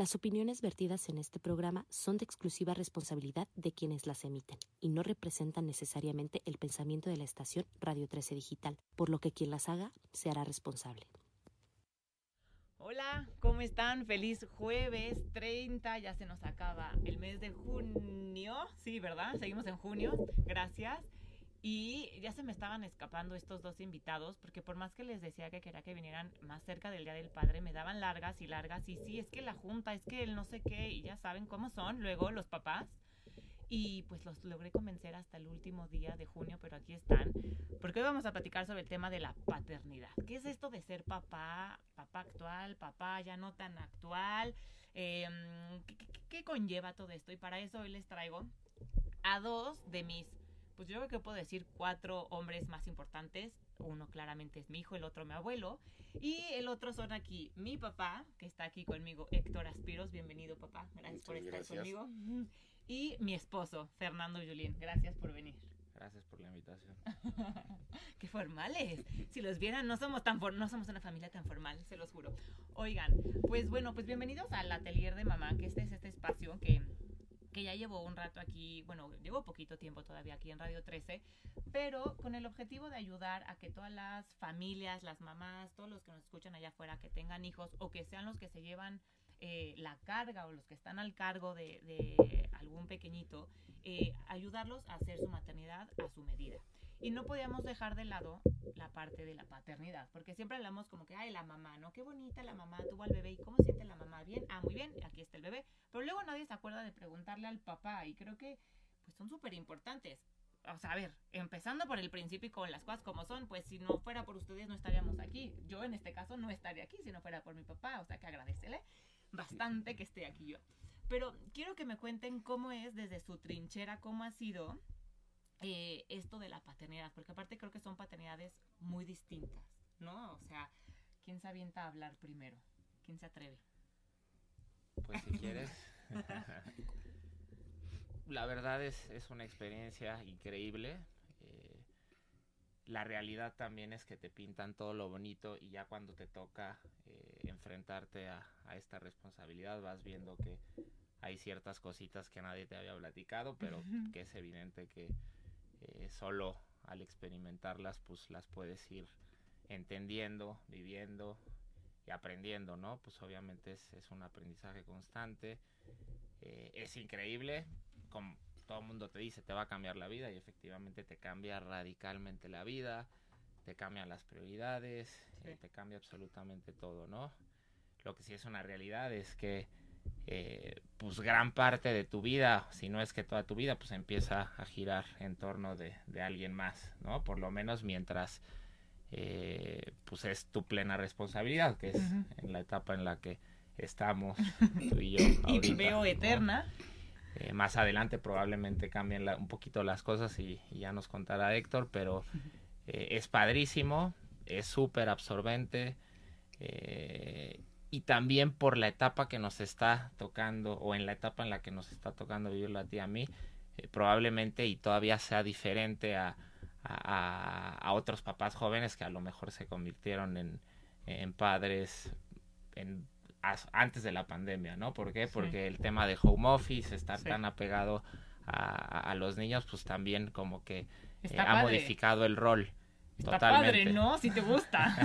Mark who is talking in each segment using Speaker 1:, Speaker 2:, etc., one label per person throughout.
Speaker 1: Las opiniones vertidas en este programa son de exclusiva responsabilidad de quienes las emiten y no representan necesariamente el pensamiento de la estación Radio 13 Digital, por lo que quien las haga se hará responsable.
Speaker 2: Hola, ¿cómo están? Feliz jueves 30, ya se nos acaba el mes de junio, sí, ¿verdad? Seguimos en junio, gracias. Y ya se me estaban escapando estos dos invitados, porque por más que les decía que quería que vinieran más cerca del Día del Padre, me daban largas y largas, y sí, es que la junta, es que el no sé qué, y ya saben cómo son luego los papás. Y pues los logré convencer hasta el último día de junio, pero aquí están, porque hoy vamos a platicar sobre el tema de la paternidad. ¿Qué es esto de ser papá, papá actual, papá ya no tan actual? Em, ¿qué, qué conlleva todo esto? Y para eso hoy les traigo a dos de mis pues yo creo que puedo decir cuatro hombres más importantes. Uno claramente es mi hijo, el otro mi abuelo. Y el otro son aquí mi papá, que está aquí conmigo, Héctor Aspiros. Bienvenido, papá. Gracias por estar conmigo. Y mi esposo, Fernando Julín. Gracias por venir.
Speaker 3: Gracias por la invitación.
Speaker 2: Qué formales. Si los vieran, no somos tan no somos una familia tan formal, se los juro. Oigan, pues bueno, pues bienvenidos al atelier de mamá, que este es este espacio que que ya llevo un rato aquí, bueno, llevo poquito tiempo todavía aquí en Radio 13, pero con el objetivo de ayudar a que todas las familias, las mamás, todos los que nos escuchan allá afuera, que tengan hijos o que sean los que se llevan eh, la carga o los que están al cargo de, algún pequeñito, eh, ayudarlos a hacer su maternidad a su medida. Y no podíamos dejar de lado la parte de la paternidad, porque siempre hablamos como que, ay, la mamá, ¿no? Qué bonita la mamá, tuvo al bebé, ¿y cómo siente la mamá? Bien, ah, muy bien, aquí está el bebé. Pero luego nadie se acuerda de preguntarle al papá, y creo que, pues son súper importantes. O sea, a ver, empezando por el principio y con las cosas como son, pues si no fuera por ustedes no estaríamos aquí. Yo en este caso no estaría aquí si no fuera por mi papá, o sea que agradecele bastante que esté aquí yo. Pero quiero que me cuenten cómo es desde su trinchera, cómo ha sido eh, esto de la paternidad, porque aparte creo que son paternidades muy distintas, ¿no? O sea, ¿quién se avienta a hablar primero? ¿Quién se atreve?
Speaker 3: Pues si quieres. la verdad es, es, una experiencia increíble. Eh, la realidad también es que te pintan todo lo bonito y ya cuando te toca eh, enfrentarte a, a, esta responsabilidad vas viendo que hay ciertas cositas que nadie te había platicado, pero que es evidente que eh, solo al experimentarlas pues las puedes ir entendiendo, viviendo y aprendiendo, ¿no? Pues obviamente es, es un aprendizaje constante, eh, es increíble, como todo el mundo te dice, te va a cambiar la vida y efectivamente te cambia radicalmente la vida, te cambian las prioridades, eh, te cambia absolutamente todo, ¿no? Lo que sí es una realidad es que eh, pues gran parte de tu vida, si no es que toda tu vida, pues empieza a girar en torno de, alguien más, ¿no? Por lo menos mientras eh, pues es tu plena responsabilidad, que es en la etapa en la que estamos tú y yo.
Speaker 2: y veo eterna.
Speaker 3: Eh, más adelante probablemente cambien un poquito las cosas y, ya nos contará Héctor, pero es padrísimo, es súper absorbente y también por la etapa que nos está tocando o en la etapa en la que nos está tocando vivir a ti a mí, eh, probablemente y todavía sea diferente a, a, otros papás jóvenes que a lo mejor se convirtieron en, en padres en, antes de la pandemia, ¿no? ¿Por qué? Porque el tema de home office, estar tan apegado a, a, los niños, pues también como que eh, ha modificado el rol.
Speaker 2: Está padre, ¿no? Si te gusta.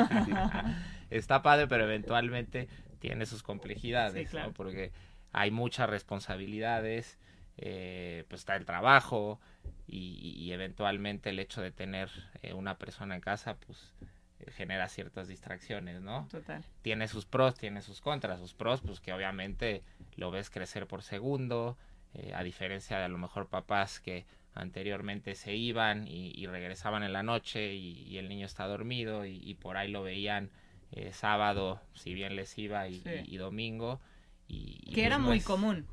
Speaker 3: Está padre, pero eventualmente tiene sus complejidades, ¿no? Porque hay muchas responsabilidades, eh, pues está el trabajo y, eventualmente el hecho de tener eh, una persona en casa, pues eh, genera ciertas distracciones, ¿no?
Speaker 2: Total.
Speaker 3: Tiene sus pros, tiene sus contras. Sus pros, pues que obviamente lo ves crecer por segundo, a diferencia de a lo mejor papás que anteriormente se iban y, regresaban en la noche y, el niño está dormido y, por ahí lo veían eh, sábado, si bien les iba, y, y- y domingo. Y, y
Speaker 2: Que
Speaker 3: pues
Speaker 2: era
Speaker 3: no
Speaker 2: muy
Speaker 3: es-
Speaker 2: común.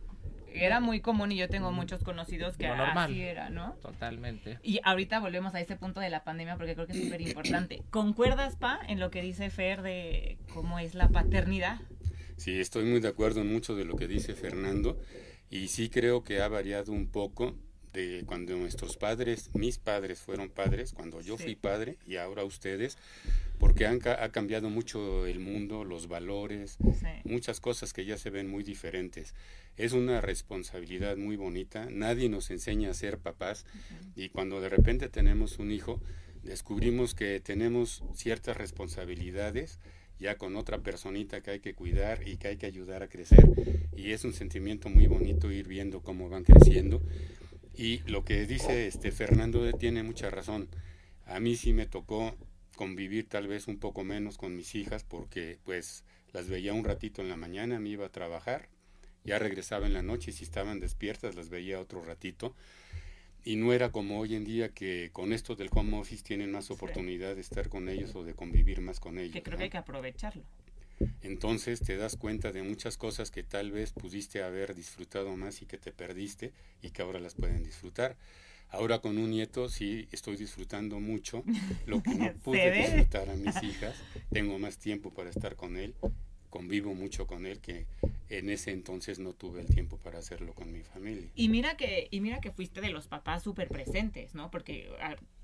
Speaker 2: Era muy común y yo tengo muchos conocidos que
Speaker 3: normal.
Speaker 2: así era, ¿no?
Speaker 3: Totalmente.
Speaker 2: Y ahorita volvemos a ese punto de la pandemia porque creo que es súper importante. ¿Concuerdas, Pa, en lo que dice Fer de cómo es la paternidad?
Speaker 4: Sí, estoy muy de acuerdo en mucho de lo que dice Fernando y sí creo que ha variado un poco de cuando nuestros padres, mis padres fueron padres, cuando yo
Speaker 2: Sí.
Speaker 4: fui padre y ahora ustedes, porque han, ha cambiado mucho el mundo, los valores,
Speaker 2: Sí.
Speaker 4: muchas cosas que ya se ven muy diferentes. Es una responsabilidad muy bonita, nadie nos enseña a ser papás y cuando de repente tenemos un hijo, descubrimos que tenemos ciertas responsabilidades ya con otra personita que hay que cuidar y que hay que ayudar a crecer y es un sentimiento muy bonito ir viendo cómo van creciendo y lo que dice este Fernando tiene mucha razón. A mí sí me tocó convivir tal vez un poco menos con mis hijas porque pues las veía un ratito en la mañana, me iba a trabajar, ya regresaba en la noche y si estaban despiertas las veía otro ratito. Y no era como hoy en día que con esto del home office tienen más oportunidad de estar con ellos o de convivir más con ellos.
Speaker 2: Que creo
Speaker 4: ¿no?
Speaker 2: que hay que aprovecharlo.
Speaker 4: Entonces te das cuenta de muchas cosas que tal vez pudiste haber disfrutado más y que te perdiste y que ahora las pueden disfrutar. Ahora con un nieto sí estoy disfrutando mucho lo que no pude disfrutar a mis hijas. Tengo más tiempo para estar con él, convivo mucho con él que en ese entonces no tuve el tiempo para hacerlo con mi familia.
Speaker 2: Y mira que, y mira que fuiste de los papás súper presentes, ¿no? Porque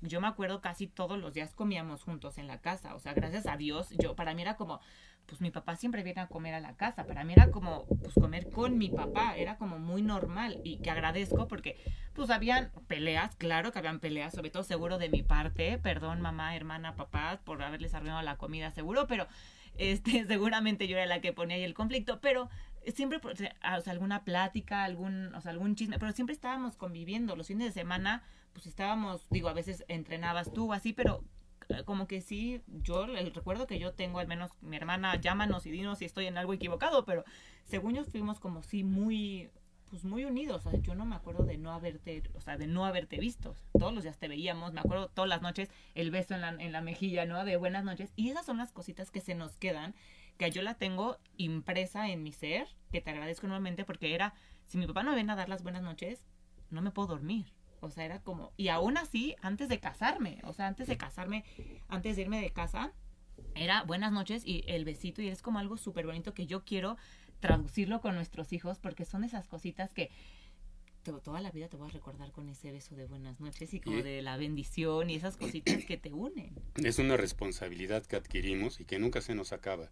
Speaker 2: yo me acuerdo casi todos los días comíamos juntos en la casa. O sea, gracias a Dios, yo, para mí era como, pues mi papá siempre viene a comer a la casa. Para mí era como, pues comer con mi papá, era como muy normal. Y que agradezco porque, pues habían peleas, claro que habían peleas, sobre todo seguro de mi parte. Perdón, mamá, hermana, papá, por haberles arruinado la comida, seguro, pero este, seguramente yo era la que ponía ahí el conflicto, pero siempre, ah, o sea, alguna plática, algún, o sea, algún chisme, pero siempre estábamos conviviendo. Los fines de semana, pues estábamos, digo, a veces entrenabas tú así, pero eh, como que sí, yo el recuerdo que yo tengo, al menos mi hermana, llámanos y dinos si estoy en algo equivocado, pero según yo fuimos como sí muy, pues muy unidos. O sea, yo no me acuerdo de no haberte, o sea, de no haberte visto. Todos los días te veíamos, me acuerdo todas las noches el beso en la, en la mejilla, ¿no? De buenas noches. Y esas son las cositas que se nos quedan, que yo la tengo impresa en mi ser, que te agradezco enormemente porque era, si mi papá no me viene a dar las buenas noches, no me puedo dormir. O sea, era como, y aún así, antes de casarme, o sea, antes de casarme, antes de irme de casa, era buenas noches y el besito, y es como algo súper bonito que yo quiero traducirlo con nuestros hijos, porque son esas cositas que to- toda la vida te voy a recordar con ese beso de buenas noches y como
Speaker 4: Y-
Speaker 2: de la bendición y esas cositas que te unen.
Speaker 4: Es una responsabilidad que adquirimos y que nunca se nos acaba,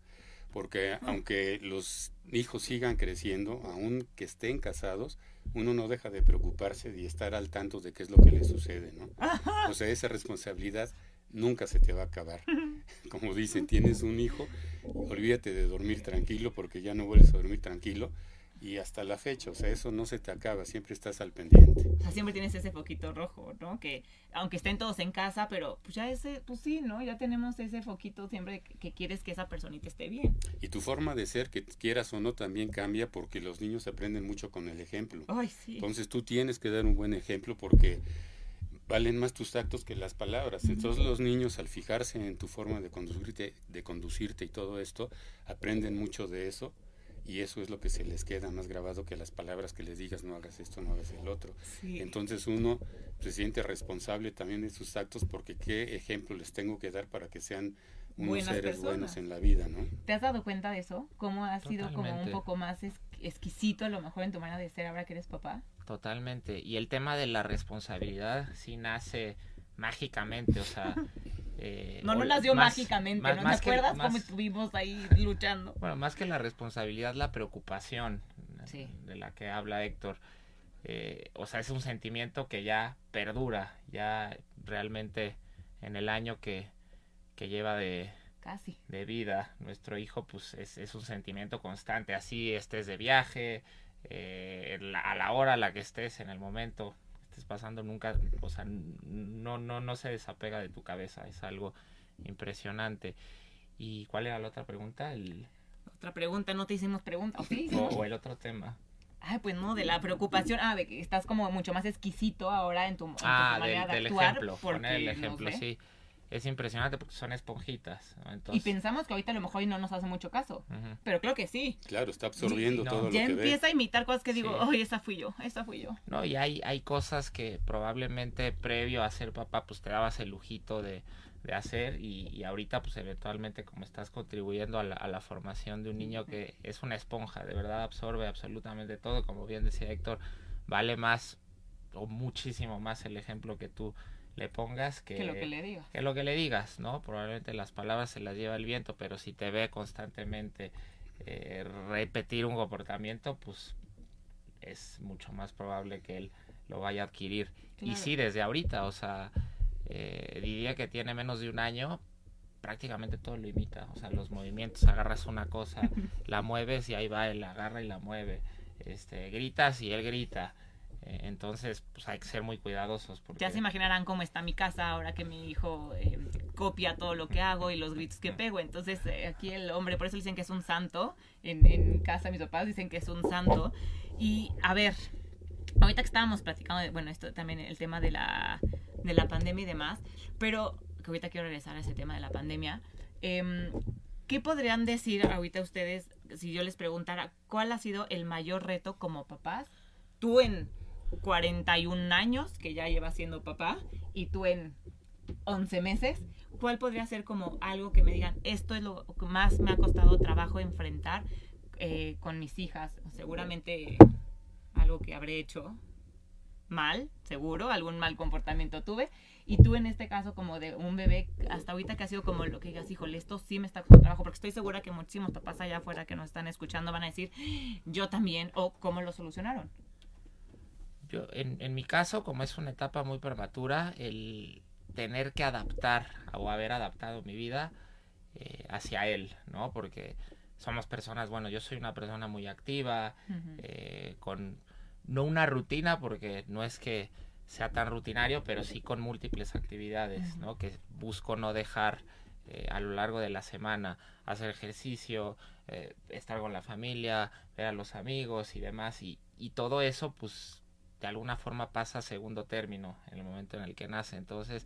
Speaker 4: porque aunque los hijos sigan creciendo, aun que estén casados, uno no deja de preocuparse y estar al tanto de qué es lo que les sucede, ¿no? O sea, esa responsabilidad nunca se te va a acabar. Como dicen, tienes un hijo, olvídate de dormir tranquilo porque ya no vuelves a dormir tranquilo y hasta la fecha, o sea, eso no se te acaba, siempre estás al pendiente.
Speaker 2: O sea, siempre tienes ese foquito rojo, ¿no? Que aunque estén todos en casa, pero pues ya ese, pues sí, ¿no? Ya tenemos ese foquito siempre que, quieres que esa personita esté bien.
Speaker 4: Y tu forma de ser, que quieras o no, también cambia porque los niños aprenden mucho con el ejemplo.
Speaker 2: Ay, sí.
Speaker 4: Entonces tú tienes que dar un buen ejemplo porque valen más tus actos que las palabras. Entonces los niños al fijarse en tu forma de conducirte, de conducirte y todo esto, aprenden mucho de eso y eso es lo que se les queda más grabado que las palabras que les digas no hagas esto, no hagas el otro.
Speaker 2: Sí.
Speaker 4: Entonces uno se siente responsable también de sus actos porque qué ejemplo les tengo que dar para que sean unos
Speaker 2: Buenas
Speaker 4: seres
Speaker 2: personas.
Speaker 4: buenos en la vida, ¿no?
Speaker 2: ¿Te has dado cuenta de eso? ¿Cómo has sido como un
Speaker 3: Totalmente.
Speaker 2: poco más es- exquisito a lo mejor en tu manera de ser ahora que eres papá?
Speaker 3: Totalmente. Y el tema de la responsabilidad sí nace mágicamente, o sea... eh,
Speaker 2: No, no nació
Speaker 3: más-
Speaker 2: mágicamente,
Speaker 3: más-
Speaker 2: ¿no?
Speaker 3: más
Speaker 2: ¿Te acuerdas cómo estuvimos ahí luchando?
Speaker 3: Bueno, más que la responsabilidad, la preocupación
Speaker 2: Sí.
Speaker 3: de la que habla Héctor. Eh, o sea, es un sentimiento que ya perdura, ya realmente en el año que, que lleva de,
Speaker 2: Casi.
Speaker 3: de vida nuestro hijo, pues es, es un sentimiento constante. Así estés de viaje, eh, la- a la hora a la que estés, en el momento que estés pasando, nunca, o sea, no, no, no se desapega de tu cabeza, es algo impresionante. ¿Y cuál era la otra pregunta? El,
Speaker 2: Otra pregunta, no te hicimos pregunta. ¿O sí?
Speaker 3: o, o el otro tema.
Speaker 2: Ay, pues no, de la preocupación. Ah, de que estás como mucho más exquisito ahora en tu, en tu
Speaker 3: Ah,
Speaker 2: manera
Speaker 3: del,
Speaker 2: de
Speaker 3: del
Speaker 2: actuar.
Speaker 3: ejemplo,
Speaker 2: porque,
Speaker 3: poner el
Speaker 2: no
Speaker 3: ejemplo,
Speaker 2: sé.
Speaker 3: sí. Es impresionante porque son esponjitas.
Speaker 2: y pensamos que ahorita a lo mejor no nos hace mucho caso, pero creo que sí.
Speaker 4: Claro, está absorbiendo todo lo
Speaker 2: que Ya empieza a imitar cosas que digo, oye, esa fui yo, esa fui yo.
Speaker 3: No, y hay, hay cosas que probablemente previo a ser papá, pues te dabas el lujito de, hacer y, y, ahorita pues eventualmente como estás contribuyendo a la, a la formación de un niño que es una esponja, de verdad absorbe absolutamente todo, como bien decía Héctor, vale más o muchísimo más el ejemplo que tú le pongas que,
Speaker 2: lo que le digas.
Speaker 3: Que lo que le digas, ¿no? Probablemente las palabras se las lleva el viento, pero si te ve constantemente eh, repetir un comportamiento, pues es mucho más probable que él lo vaya a adquirir. Y sí, desde ahorita, o sea, eh, diría que tiene menos de un año, prácticamente todo lo imita. O sea, los movimientos, agarras una cosa, la mueves y ahí va, él la agarra y la mueve. Este, gritas y él grita. Eh, entonces, pues hay que ser muy cuidadosos. Porque...
Speaker 2: Ya se imaginarán cómo está mi casa ahora que mi hijo eh, copia todo lo que hago y los gritos que pego. Entonces, eh, aquí el hombre, por eso dicen que es un santo. En, en casa mis papás dicen que es un santo. Y a ver, ahorita que estábamos platicando, bueno, esto también el tema de la, de la pandemia y demás, pero que ahorita quiero regresar a ese tema de la pandemia. Em, ¿Qué podrían decir ahorita ustedes si yo les preguntara cuál ha sido el mayor reto como papás? Tú en 41 años, que ya lleva siendo papá, y tú en 11 meses, ¿cuál podría ser como algo que me digan, esto es lo que más me ha costado trabajo enfrentar eh, con mis hijas? Seguramente algo que habré hecho mal, seguro, algún mal comportamiento tuve. Y tú en este caso como de un bebé, hasta ahorita que ha sido como lo que digas, híjole, esto sí me está costando trabajo, porque estoy segura que muchísimos papás allá afuera que nos están escuchando van a decir, yo también, o cómo lo solucionaron.
Speaker 3: Yo, en, en mi caso, como es una etapa muy prematura, el tener que adaptar o haber adaptado mi vida eh, hacia él, ¿no? Porque somos personas, bueno, yo soy una persona muy activa, eh, con no una rutina, porque no es que sea tan rutinario, pero sí con múltiples actividades, ¿no? Que busco no dejar eh, a lo largo de la semana hacer ejercicio, estar con la familia, ver a los amigos y demás, y, y todo eso, pues de alguna forma pasa a segundo término en el momento en el que nace. Entonces,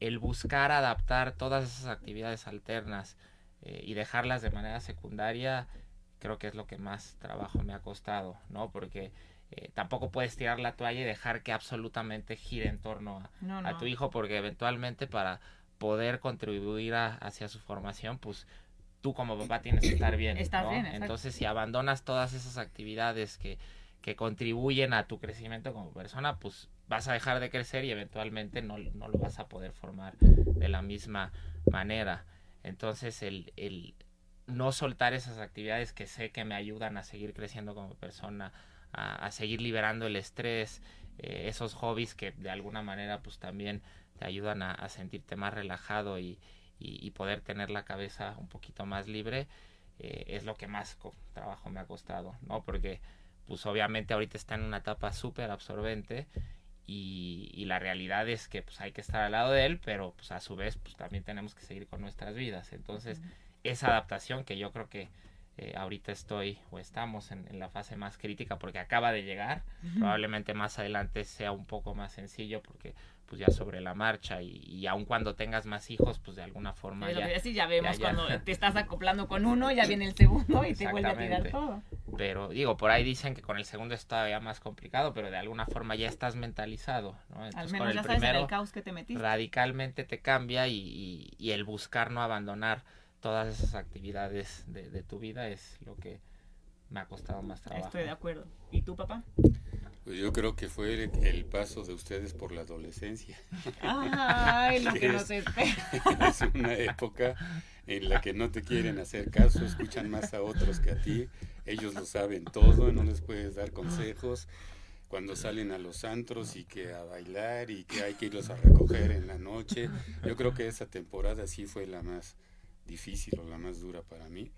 Speaker 3: el buscar adaptar todas esas actividades alternas eh, y dejarlas de manera secundaria, creo que es lo que más trabajo me ha costado, ¿no? Porque eh, tampoco puedes tirar la toalla y dejar que absolutamente gire en torno a, tu hijo, porque eventualmente para poder contribuir hacia su formación, pues tú como papá tienes que estar bien. bien Entonces, si abandonas todas esas actividades que que contribuyen a tu crecimiento como persona, pues vas a dejar de crecer y eventualmente no, no lo vas a poder formar de la misma manera. Entonces el, el, no soltar esas actividades que sé que me ayudan a seguir creciendo como persona, a, seguir liberando el estrés, eh, esos hobbies que de alguna manera pues también te ayudan a, sentirte más relajado y, y, poder tener la cabeza un poquito más libre, eh, es lo que más trabajo me ha costado, ¿no? Porque pues obviamente ahorita está en una etapa súper absorbente y, y, la realidad es que pues hay que estar al lado de él, pero pues a su vez pues también tenemos que seguir con nuestras vidas. Entonces, esa adaptación que yo creo que eh, ahorita estoy o estamos en, la fase más crítica porque acaba de llegar, probablemente más adelante sea un poco más sencillo porque pues ya sobre la marcha y, y aun cuando tengas más hijos, pues de alguna forma
Speaker 2: ya, ya vemos cuando te estás acoplando con uno, ya viene el segundo y te vuelve a tirar todo.
Speaker 3: Pero digo, por ahí dicen que con el segundo es todavía más complicado, pero de alguna forma ya estás mentalizado, ¿no?
Speaker 2: Al menos el ya sabes el caos que te metiste.
Speaker 3: Radicalmente te cambia y, y, el buscar no abandonar todas esas actividades de, de tu vida es lo que me ha costado más trabajo.
Speaker 2: Estoy de acuerdo. ¿Y tú, papá?
Speaker 4: Pues yo creo que fue el, paso de ustedes por la adolescencia.
Speaker 2: Ay, lo que, nos
Speaker 4: espera. Es una época en la que no te quieren hacer caso, escuchan más a otros que a ti, ellos lo saben todo, no les puedes dar consejos. Cuando salen a los antros y que a bailar y que hay que irlos a recoger en la noche. Yo creo que esa temporada sí fue la más difícil o la más dura para mí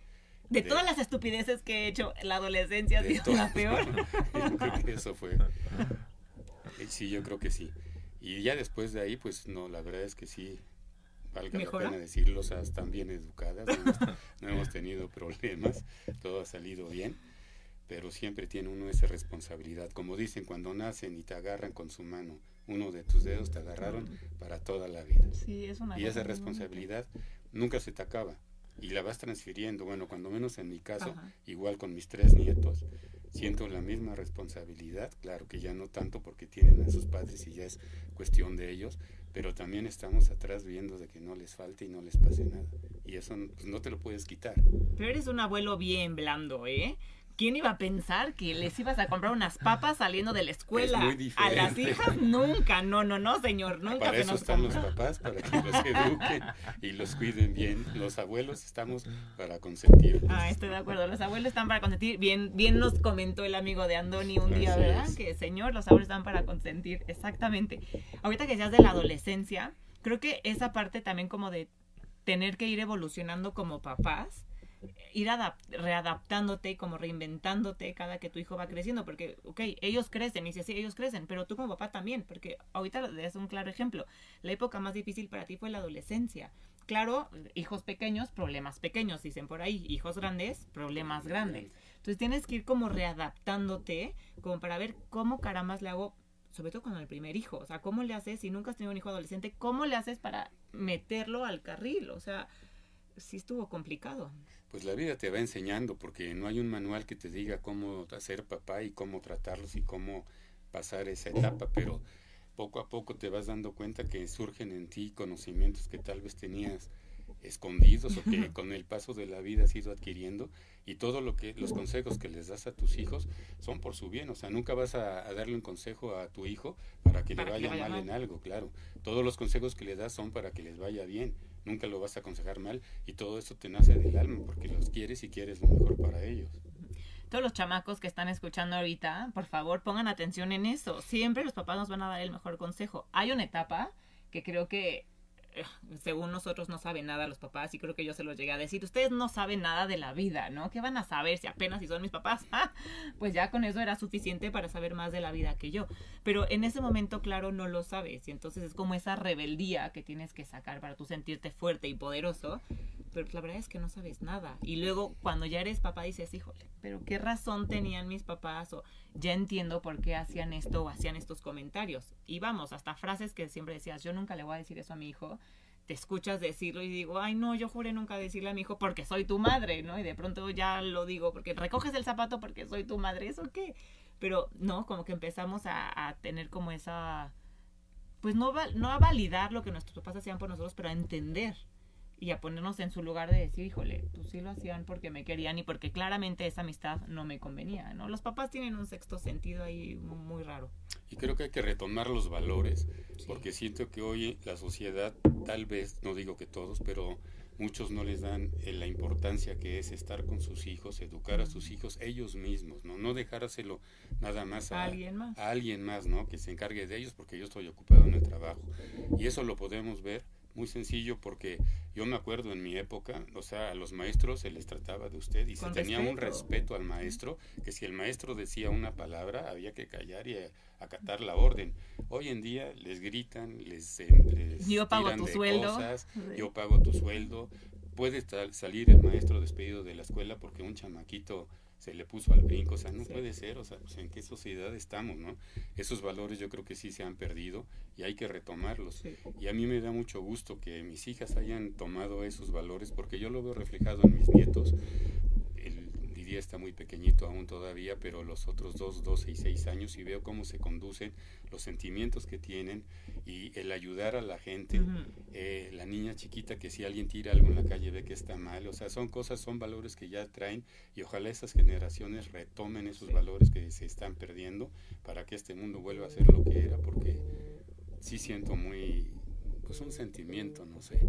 Speaker 2: de, todas las estupideces que he hecho, la adolescencia ha sido la peor.
Speaker 4: yo creo que eso fue. Eh, sí, yo creo que sí. Y ya después de ahí, pues no, la verdad es que sí, valga la pena decirlo, o sea, están bien educadas, no hemos, tenido problemas, todo ha salido bien, pero siempre tiene uno esa responsabilidad. Como dicen, cuando nacen y te agarran con su mano uno de tus dedos te agarraron para toda la vida.
Speaker 2: Sí, es una
Speaker 4: y esa responsabilidad nunca se te acaba y la vas transfiriendo. Bueno, cuando menos en mi caso,
Speaker 2: Ajá.
Speaker 4: igual con mis tres nietos, siento la misma responsabilidad, claro que ya no tanto porque tienen a sus padres y ya es cuestión de ellos, pero también estamos atrás viendo de que no les falte y no les pase nada. Y eso pues, no te lo puedes quitar.
Speaker 2: Pero eres un abuelo bien blando, ¿eh? ¿Quién iba a pensar que les ibas a comprar unas papas saliendo de la escuela?
Speaker 4: muy
Speaker 2: a las
Speaker 4: diferente.
Speaker 2: hijas nunca, no, no, no, señor, nunca
Speaker 4: Para
Speaker 2: se
Speaker 4: eso
Speaker 2: nos
Speaker 4: están los papás, para que los eduquen y los cuiden bien. Los abuelos estamos para consentirlos.
Speaker 2: Ah, estoy de acuerdo. Los abuelos están para consentir. Bien, bien nos comentó el amigo de Andoni un día,
Speaker 4: Así
Speaker 2: ¿verdad?
Speaker 4: es.
Speaker 2: Que señor, los abuelos están para consentir. Exactamente. Ahorita que decías de la adolescencia, creo que esa parte también como de tener que ir evolucionando como papás, ir adap- readaptándote y como reinventándote cada que tu hijo va creciendo, porque, ok, ellos crecen, y si así ellos crecen, pero tú como papá también, porque ahorita es un claro ejemplo. La época más difícil para ti fue la adolescencia. Claro, hijos pequeños, problemas pequeños, dicen por ahí. Hijos grandes, problemas grandes. Entonces tienes que ir como readaptándote, como para ver cómo carambas le hago, sobre todo con el primer hijo. O sea, cómo le haces, si nunca has tenido un hijo adolescente, cómo le haces para meterlo al carril. O sea, sí estuvo complicado.
Speaker 4: Pues la vida te va enseñando porque no hay un manual que te diga cómo hacer papá y cómo tratarlos y cómo pasar esa etapa, pero poco a poco te vas dando cuenta que surgen en ti conocimientos que tal vez tenías escondidos o que con el paso de la vida has ido adquiriendo y todo lo que los consejos que les das a tus hijos son por su bien, o sea, nunca vas a, a darle un consejo a tu hijo para que
Speaker 2: Para
Speaker 4: le
Speaker 2: que
Speaker 4: vaya mal
Speaker 2: mal.
Speaker 4: en algo, claro. Todos los consejos que le das son para que les vaya bien, nunca lo vas a aconsejar mal y todo esto te nace del alma porque los quieres y quieres lo mejor para ellos.
Speaker 2: Todos los chamacos que están escuchando ahorita, por favor, pongan atención en eso. Siempre los papás nos van a dar el mejor consejo. Hay una etapa que creo que, según nosotros, no saben nada los papás, y creo que yo se los llegué a decir. Ustedes no saben nada de la vida, ¿no? ¿Qué van a saber si apenas si son mis papás? Ah, pues ya con eso era suficiente para saber más de la vida que yo. Pero en ese momento, claro, no lo sabes. Y entonces es como esa rebeldía que tienes que sacar para tú sentirte fuerte y poderoso. Pero la verdad es que no sabes nada. Y luego, cuando ya eres papá, dices, híjole, pero qué razón tenían mis papás ya entiendo por qué hacían esto o hacían estos comentarios. Y vamos, hasta frases que siempre decías, yo nunca le voy a decir eso a mi hijo. Te escuchas decirlo y digo, ay no, yo juré nunca decirle a mi hijo porque soy tu madre, ¿no? Y de pronto ya lo digo porque recoges el zapato porque soy tu madre, ¿eso qué? Pero no, como que empezamos a, tener como esa, pues no, no a validar lo que nuestros papás hacían por nosotros, pero a entender y a ponernos en su lugar de decir, híjole, pues sí lo hacían porque me querían y porque claramente esa amistad no me convenía, ¿no? Los papás tienen un sexto sentido ahí mu- muy raro.
Speaker 4: Y creo que hay que retomar los valores,
Speaker 2: Sí.
Speaker 4: porque siento que hoy la sociedad, tal vez, no digo que todos, pero muchos no les dan eh, la importancia que es estar con sus hijos, educar a sus hijos ellos mismos, ¿no? No dejárselo nada más a,
Speaker 2: ¿A alguien más?
Speaker 4: a alguien más, ¿no? Que se encargue de ellos porque yo estoy ocupado en el trabajo. Y eso lo podemos ver muy sencillo porque yo me acuerdo en mi época, o sea, a los maestros se les trataba de usted y se tenía un
Speaker 2: respeto.
Speaker 4: al maestro, que si el maestro decía una palabra había que callar y acatar la orden. Hoy en día les gritan, les, eh, les
Speaker 2: Yo pago
Speaker 4: tiran
Speaker 2: tu
Speaker 4: de
Speaker 2: sueldo.
Speaker 4: cosas, yo pago tu sueldo. Puede salir el maestro despedido de la escuela porque un chamaquito se le puso al brinco, o sea, no puede ser, o sea, pues, en qué sociedad estamos, ¿no? Esos valores yo creo que sí se han perdido y hay que retomarlos. Y a mí me da mucho gusto que mis hijas hayan tomado esos valores porque yo lo veo reflejado en mis nietos. Está muy pequeñito aún todavía, pero los otros dos, 12 y 6 años, y veo cómo se conducen, los sentimientos que tienen y el ayudar a la gente. Eh, la niña chiquita que si alguien tira algo en la calle ve que está mal, o sea, son cosas, son valores que ya traen y ojalá esas generaciones retomen esos
Speaker 2: Sí.
Speaker 4: valores que se están perdiendo para que este mundo vuelva a ser lo que era, porque sí siento muy, pues un sentimiento, no sé,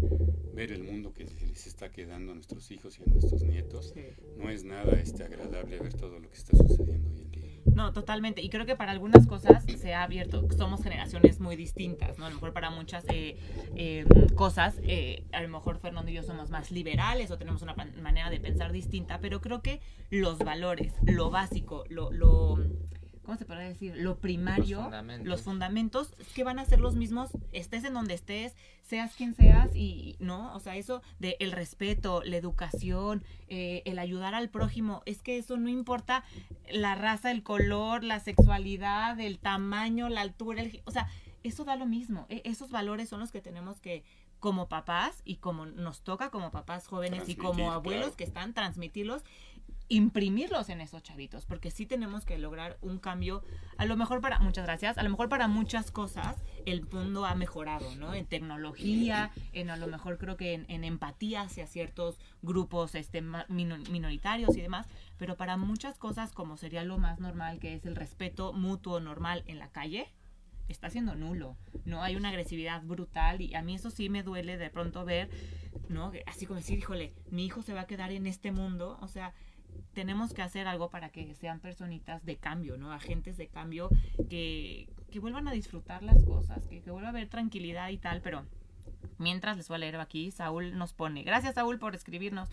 Speaker 4: ver el mundo que se les está quedando a nuestros hijos y a nuestros nietos,
Speaker 2: Sí.
Speaker 4: no es nada este agradable ver todo lo que está sucediendo hoy en día.
Speaker 2: No, totalmente. Y creo que para algunas cosas se ha abierto. Somos generaciones muy distintas, ¿no? A lo mejor para muchas eh, eh, cosas, eh, a lo mejor Fernando y yo somos más liberales o tenemos una manera de pensar distinta, pero creo que los valores, lo básico, lo, lo ¿cómo se podría decir? Lo primario,
Speaker 3: Los fundamentos.
Speaker 2: los fundamentos que van a ser los mismos, estés en donde estés, seas quien seas y, ¿no? O sea, eso de el respeto, la educación, eh, el ayudar al prójimo, es que eso no importa la raza, el color, la sexualidad, el tamaño, la altura, el, o sea, eso da lo mismo. E, esos valores son los que tenemos que, como papás y como nos toca como papás jóvenes y como abuelos que están, transmitirlos imprimirlos en esos chavitos, porque sí tenemos que lograr un cambio, a lo mejor para, muchas gracias, a lo mejor para muchas cosas el mundo ha mejorado, ¿no? En tecnología, en a lo mejor creo que en, empatía hacia ciertos grupos este, minoritarios y demás, pero para muchas cosas como sería lo más normal, que es el respeto mutuo normal en la calle, está siendo nulo, ¿no? Hay una agresividad brutal y a mí eso sí me duele de pronto ver, ¿no? Así como decir, híjole, mi hijo se va a quedar en este mundo, o sea, tenemos que hacer algo para que sean personitas de cambio, ¿no? Agentes de cambio que, que vuelvan a disfrutar las cosas, que, que vuelva a haber tranquilidad y tal, pero mientras les voy a leer aquí, Saúl nos pone, gracias Saúl por escribirnos.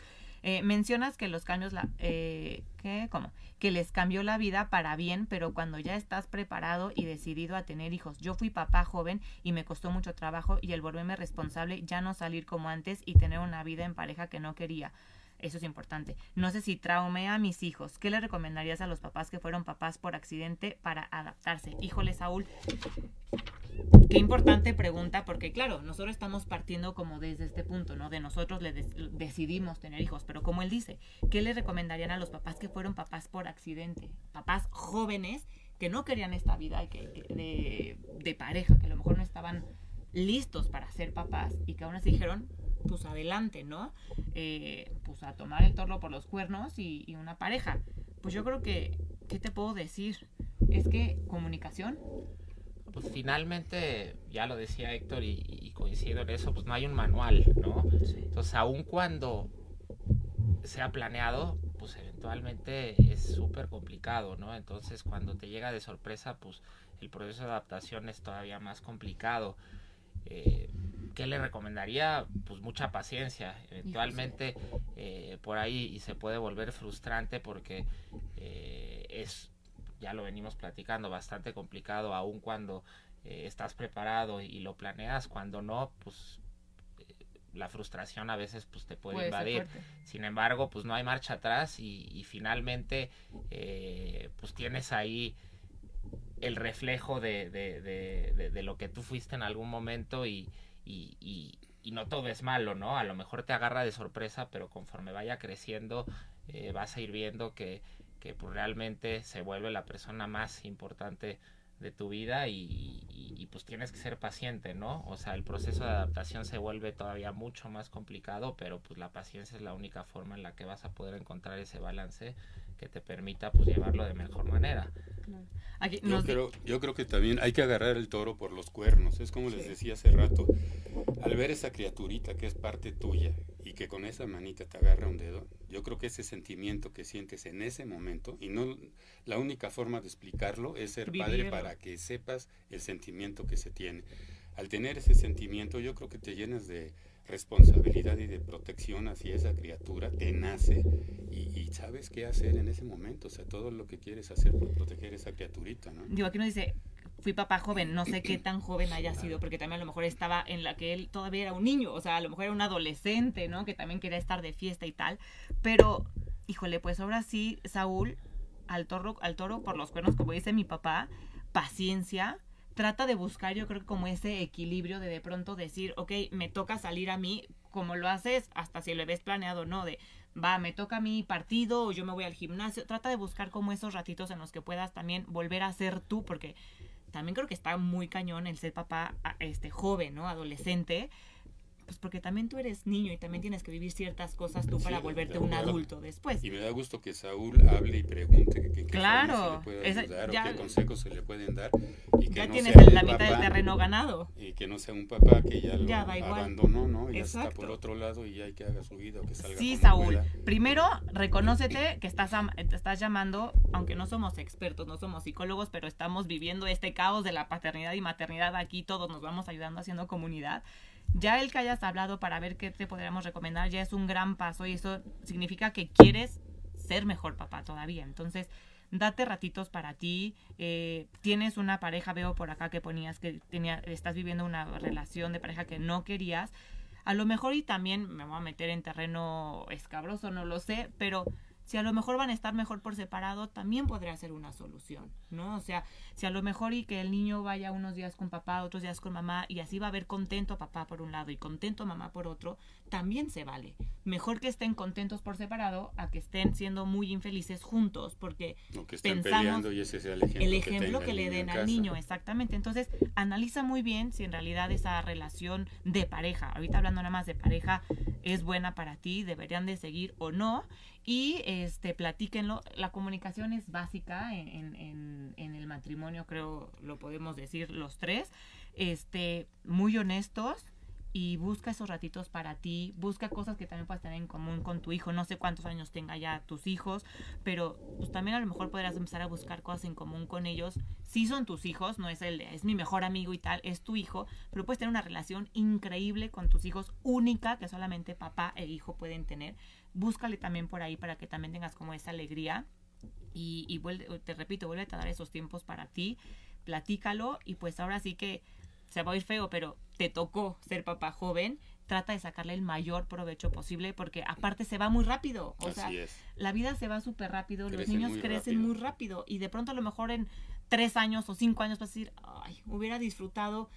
Speaker 2: Eh, mencionas que los cambios, la, eh, ¿qué? ¿Cómo? Que les cambió la vida para bien, pero cuando ya estás preparado y decidido a tener hijos. Yo fui papá joven y me costó mucho trabajo y el volverme responsable, ya no salir como antes y tener una vida en pareja que no quería. Eso es importante. No sé si traumé a mis hijos. ¿Qué le recomendarías a los papás que fueron papás por accidente para adaptarse? Híjole, Saúl. Qué importante pregunta, porque claro, nosotros estamos partiendo como desde este punto, ¿no? De nosotros le decidimos tener hijos, pero como él dice, ¿qué le recomendarían a los papás que fueron papás por accidente? Papás jóvenes que no querían esta vida que, de, de pareja, que a lo mejor no estaban listos para ser papás y que aún así dijeron, pues adelante, ¿no? Eh, pues a tomar el toro por los cuernos y, una pareja. Pues yo creo que, ¿qué te puedo decir? Es que comunicación.
Speaker 3: Pues finalmente, ya lo decía Héctor y, coincido en eso, pues no hay un manual, ¿no? Entonces, aun cuando sea planeado, pues eventualmente es súper complicado, ¿no? Entonces, cuando te llega de sorpresa, pues el proceso de adaptación es todavía más complicado. Eh, ¿qué le recomendaría? Pues mucha paciencia. Eventualmente eh, por ahí y se puede volver frustrante porque eh, es, ya lo venimos platicando, bastante complicado aun cuando eh, estás preparado y, lo planeas. Cuando no, pues la frustración a veces pues te puede, invadir. Sin embargo, pues no hay marcha atrás y, finalmente pues tienes ahí el reflejo de, de, lo que tú fuiste en algún momento y, y, y, no todo es malo, ¿no? A lo mejor te agarra de sorpresa, pero conforme vaya creciendo eh, vas a ir viendo que, que pues, realmente se vuelve la persona más importante de tu vida y, y, pues tienes que ser paciente, ¿no? O sea, el proceso de adaptación se vuelve todavía mucho más complicado, pero pues la paciencia es la única forma en la que vas a poder encontrar ese balance que te permita pues llevarlo de mejor manera.
Speaker 4: yo, creo, yo creo que también hay que agarrar el toro por los cuernos, es como les decía hace rato, al ver esa criaturita que es parte tuya y que con esa manita te agarra un dedo, yo creo que ese sentimiento que sientes en ese momento, y no la única forma de explicarlo es ser padre para que sepas el sentimiento que se tiene. Al tener ese sentimiento yo creo que te llenas de, responsabilidad y de protección hacia esa criatura, te nace y, sabes qué hacer en ese momento, o sea, todo lo que quieres hacer por proteger esa criaturita, ¿no?
Speaker 2: Digo, aquí nos dice, fui papá joven, no sé qué tan joven haya sido, porque también a lo mejor estaba en la que él todavía era un niño, o sea, a lo mejor era un adolescente, ¿no? Que también quería estar de fiesta y tal, pero, híjole, pues ahora sí, Saúl, al toro, al toro por los cuernos, como dice mi papá, paciencia, trata de buscar yo creo como ese equilibrio de de pronto decir, ok, me toca salir a mí, como lo haces, hasta si lo ves planeado, ¿no? De, va, me toca mi partido o yo me voy al gimnasio, trata de buscar como esos ratitos en los que puedas también volver a ser tú, porque también creo que está muy cañón el ser papá este joven, ¿no? Adolescente, pues porque también tú eres niño y también tienes que vivir ciertas cosas tú para volverte un adulto después.
Speaker 4: Y me da gusto que Saúl hable y pregunte qué
Speaker 2: claro,
Speaker 4: se le puede ayudar o qué consejos se le pueden dar.
Speaker 2: Y que ya tienes la mitad del terreno ganado.
Speaker 4: Y que no sea un papá que ya lo abandonó, ¿no? Ya está por otro lado y ya hay que haga su vida o que salga
Speaker 2: Sí, Saúl. Primero, reconócete que estás, te estás llamando, aunque no somos expertos, no somos psicólogos, pero estamos viviendo este caos de la paternidad y maternidad aquí, todos nos vamos ayudando haciendo comunidad ya el que hayas hablado para ver qué te podríamos recomendar ya es un gran paso y eso significa que quieres ser mejor papá todavía. Entonces, date ratitos para ti. Eh, tienes una pareja, veo por acá que ponías que tenía, estás viviendo una relación de pareja que no querías. A lo mejor y también me voy a meter en terreno escabroso, no lo sé, pero si a lo mejor van a estar mejor por separado, también podría ser una solución, ¿no? O sea, si a lo mejor y que el niño vaya unos días con papá, otros días con mamá, y así va a haber contento papá por un lado y contento mamá por otro, también se vale. Mejor que estén contentos por separado a que estén siendo muy infelices juntos, porque
Speaker 4: que estén
Speaker 2: pensamos
Speaker 4: peleando y ese sea el ejemplo,
Speaker 2: el ejemplo
Speaker 4: que,
Speaker 2: que, le den al niño, exactamente. Entonces, analiza muy bien si en realidad esa relación de pareja, ahorita hablando nada más de pareja, es buena para ti, deberían de seguir o no, y este platíquenlo. La comunicación es básica en, en, en, el matrimonio, creo lo podemos decir los tres. Este, muy honestos y busca esos ratitos para ti, busca cosas que también puedas tener en común con tu hijo, no sé cuántos años tenga ya tus hijos, pero pues también a lo mejor podrás empezar a buscar cosas en común con ellos. Si son tus hijos, no es el es mi mejor amigo y tal, es tu hijo, pero puedes tener una relación increíble con tus hijos, única que solamente papá e hijo pueden tener búscale también por ahí para que también tengas como esa alegría. Y, y te repito, vuelve a dar esos tiempos para ti, platícalo y pues ahora sí que se va a ir feo, pero te tocó ser papá joven, trata de sacarle el mayor provecho posible porque aparte se va muy rápido. O sea, la vida se va súper rápido, los niños crecen muy rápido y de pronto a lo mejor en tres años o cinco años vas a decir, ay, hubiera disfrutado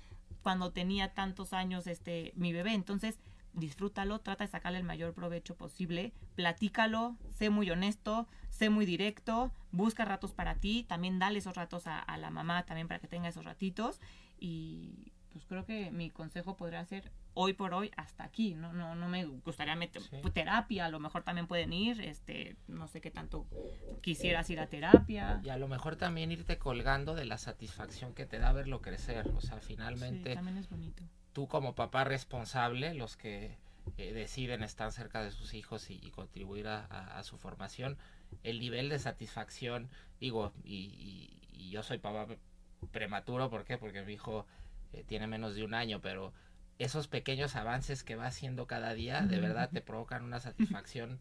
Speaker 2: cuando tenía tantos años este mi bebé. Entonces, disfrútalo, trata de sacarle el mayor provecho posible, platícalo, sé muy honesto, sé muy directo, busca ratos para ti, también dale esos ratos a, la mamá también para que tenga esos ratitos y pues creo que mi consejo podría ser hoy por hoy hasta aquí, no no no me gustaría meter terapia, a lo mejor también pueden ir, este, no sé qué tanto quisieras ir a terapia.
Speaker 3: Y a lo mejor también irte colgando de la satisfacción que te da verlo crecer, o sea, finalmente
Speaker 2: también es bonito.
Speaker 3: tú como papá responsable, los que eh, deciden estar cerca de sus hijos y, contribuir a, su formación, el nivel de satisfacción, digo, y, yo soy papá prematuro, ¿por qué? Porque mi hijo eh, tiene menos de un año, pero esos pequeños avances que va haciendo cada día, de verdad te provocan una satisfacción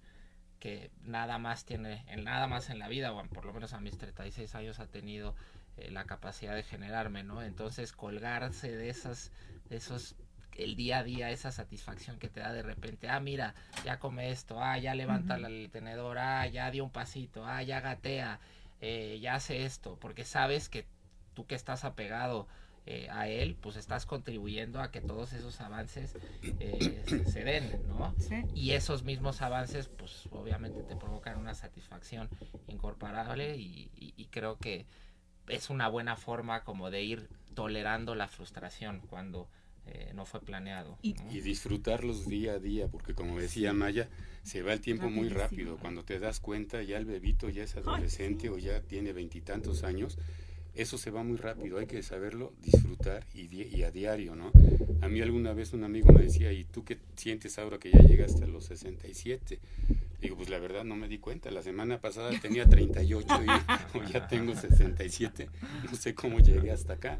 Speaker 3: que nada más tiene, en nada más en la vida, o por lo menos a mis 36 años ha tenido eh, la capacidad de generarme, ¿no? Entonces colgarse de esas esos el día a día, esa satisfacción que te da de repente, ah, mira, ya come esto, ah, ya levanta el tenedor, ah, ya dio un pasito, ah, ya gatea, eh, ya hace esto, porque sabes que tú que estás apegado eh, a él, pues estás contribuyendo a que todos esos avances eh, se, den, ¿no? Y esos mismos avances, pues obviamente te provocan una satisfacción incomparable y, y creo que es una buena forma como de ir tolerando la frustración cuando eh, no fue planeado.
Speaker 4: Y, disfrutarlos día a día, porque como decía Maya, se va el tiempo muy rápido. Cuando te das cuenta, ya el bebito ya es adolescente o ya tiene veintitantos años, eso se va muy rápido, hay que saberlo disfrutar y, y, a diario, ¿no? A mí alguna vez un amigo me decía, ¿y tú qué sientes ahora que ya llegaste a los 67? Digo, pues la verdad no me di cuenta. La semana pasada tenía 38 y ya tengo 67. No sé cómo llegué hasta acá.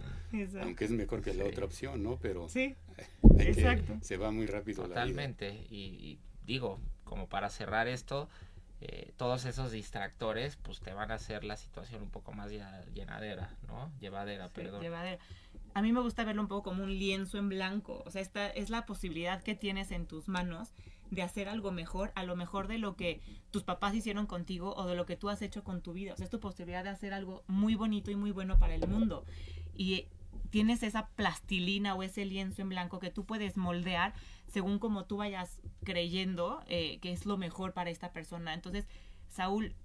Speaker 4: Aunque es mejor que la otra opción, ¿no? Pero
Speaker 2: sí.
Speaker 4: Exacto. se va muy rápido
Speaker 3: Totalmente.
Speaker 4: la vida.
Speaker 3: Y, y digo, como para cerrar esto, eh, todos esos distractores pues te van a hacer la situación un poco más llenadera, ¿no? Llevadera, perdón.
Speaker 2: Llevadera. A mí me gusta verlo un poco como un lienzo en blanco, o sea, esta es la posibilidad que tienes en tus manos de hacer algo mejor, a lo mejor de lo que tus papás hicieron contigo o de lo que tú has hecho con tu vida. O sea, es tu posibilidad de hacer algo muy bonito y muy bueno para el mundo. Y tienes esa plastilina o ese lienzo en blanco que tú puedes moldear según como tú vayas creyendo eh, que es lo mejor para esta persona. Entonces, Saúl,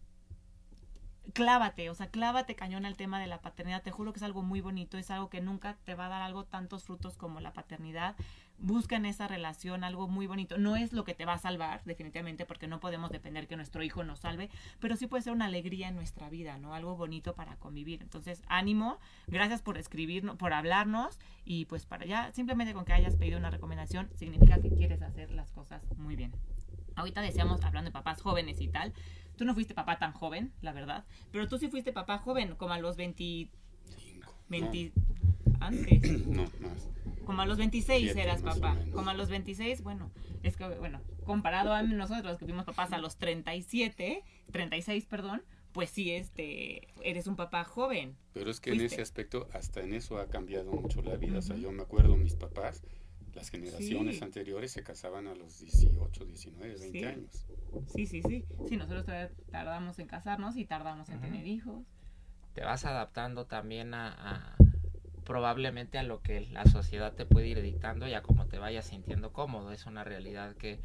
Speaker 2: clávate, o sea, clávate cañón al tema de la paternidad. Te juro que es algo muy bonito, es algo que nunca te va a dar algo tantos frutos como la paternidad. Busca en esa relación algo muy bonito. No es lo que te va a salvar, definitivamente, porque no podemos depender que nuestro hijo nos salve, pero sí puede ser una alegría en nuestra vida, ¿no? Algo bonito para convivir. Entonces, ánimo, gracias por escribirnos, por hablarnos y pues para ya, simplemente con que hayas pedido una recomendación, significa que quieres hacer las cosas muy bien. Ahorita decíamos, hablando de papás jóvenes y tal, Tú no fuiste papá tan joven, la verdad, pero tú sí fuiste papá joven, como a los 25. 20, Antes.
Speaker 4: No, más.
Speaker 2: Como a los 26 eras papá. Como a los 26, bueno, es que, bueno, comparado a nosotros que fuimos papás a los 37, 36, perdón, pues sí, este, eres un papá joven.
Speaker 4: Pero es que en ese aspecto, hasta en eso ha cambiado mucho la vida. O sea, yo me acuerdo mis papás, Las generaciones anteriores se casaban a los 18, 19, 20 años.
Speaker 2: Sí, sí, sí. Sí, nosotros todavía tardamos en casarnos y tardamos en tener hijos.
Speaker 3: Te vas adaptando también a, probablemente a lo que la sociedad te puede ir dictando y a cómo te vayas sintiendo cómodo. Es una realidad que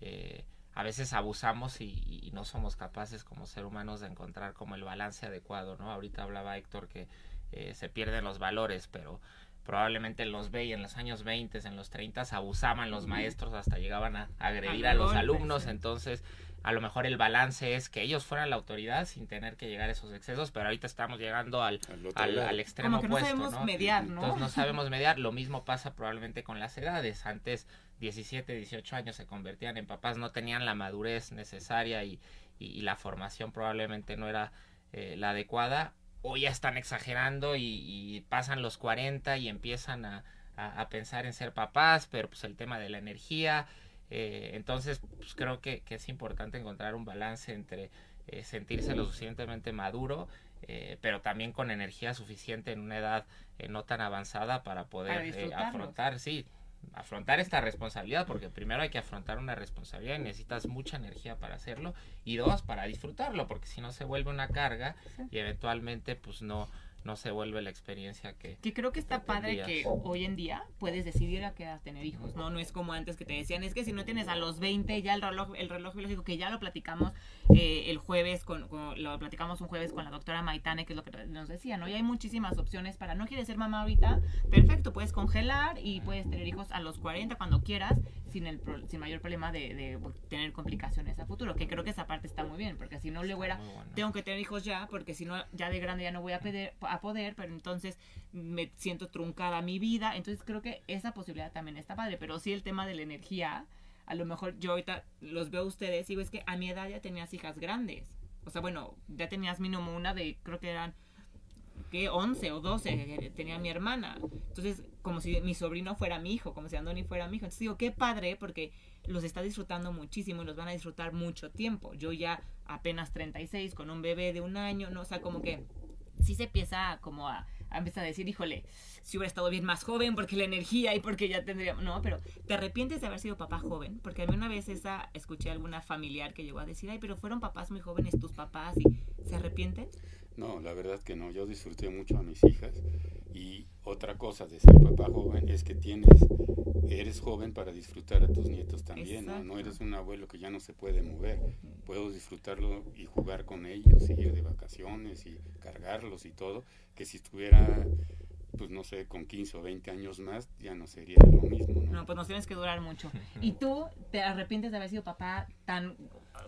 Speaker 3: eh, a veces abusamos y, no somos capaces como ser humanos de encontrar como el balance adecuado, ¿no? Ahorita hablaba Héctor que eh, se pierden los valores, pero probablemente en los y en los años 20, en los 30 abusaban los maestros hasta llegaban a agredir a, los alumnos, entonces a lo mejor el balance es que ellos fueran la autoridad sin tener que llegar a esos excesos, pero ahorita estamos llegando al, al, extremo
Speaker 2: Como
Speaker 3: opuesto,
Speaker 2: no sabemos mediar, ¿no?
Speaker 3: Entonces no sabemos mediar, lo mismo pasa probablemente con las edades, antes 17, 18 años se convertían en papás, no tenían la madurez necesaria y, y, la formación probablemente no era eh, la adecuada, o ya están exagerando y, pasan los 40 y empiezan a, a, pensar en ser papás, pero pues el tema de la energía, eh, entonces pues creo que, que, es importante encontrar un balance entre eh, sentirse lo suficientemente maduro, eh, pero también con energía suficiente en una edad no tan avanzada para poder afrontar, sí, afrontar esta responsabilidad, porque primero hay que afrontar una responsabilidad y necesitas mucha energía para hacerlo, y dos, para disfrutarlo, porque si no se vuelve una carga y eventualmente pues no, no se vuelve la experiencia que...
Speaker 2: Que creo que está padre que hoy en día puedes decidir a qué edad tener hijos, ¿no? No es como antes que te decían, es que si no tienes a los 20 ya el reloj, el reloj biológico, que ya lo platicamos eh, el jueves, con, lo platicamos un jueves con la doctora Maitane, que es lo que nos decía, ¿no? Y hay muchísimas opciones para, no quieres ser mamá ahorita, perfecto, puedes congelar y puedes tener hijos a los 40 cuando quieras, sin el sin mayor problema de, tener complicaciones a futuro, que creo que esa parte está muy bien, porque si no luego era, tengo que tener hijos ya, porque si no, ya de grande ya no voy a pedir a poder, pero entonces me siento truncada mi vida. Entonces creo que esa posibilidad también está padre. Pero sí el tema de la energía, a lo mejor yo ahorita los veo a ustedes y digo, es que a mi edad ya tenías hijas grandes. O sea, bueno, ya tenías mínimo una de, creo que eran, que 11 o 12 tenía mi hermana. Entonces, como si mi sobrino fuera mi hijo, como si Andoni fuera mi hijo. Entonces digo, qué padre, porque los está disfrutando muchísimo y los van a disfrutar mucho tiempo. Yo ya apenas 36, con un bebé de un año, ¿no? O sea, como que sí se empieza como a, a empezar a decir, híjole, si hubiera estado bien más joven, porque la energía y porque ya tendríamos, no, pero te arrepientes de haber sido papá joven, porque a mí una vez esa, escuché a alguna familiar que llegó a decir, ay, pero fueron papás muy jóvenes tus papás y se arrepienten.
Speaker 4: No, la verdad que no, yo disfruté mucho a mis hijas y otra cosa de ser papá joven es que tienes, eres joven para disfrutar a tus nietos también, ¿no? ¿no? eres un abuelo que ya no se puede mover, puedo disfrutarlo y jugar con ellos, y ir de vacaciones y cargarlos y todo, que si estuviera pues no sé, con 15 o 20 años más ya no sería lo mismo.
Speaker 2: No, no pues nos tienes que durar mucho. ¿Y tú te arrepientes de haber sido papá tan,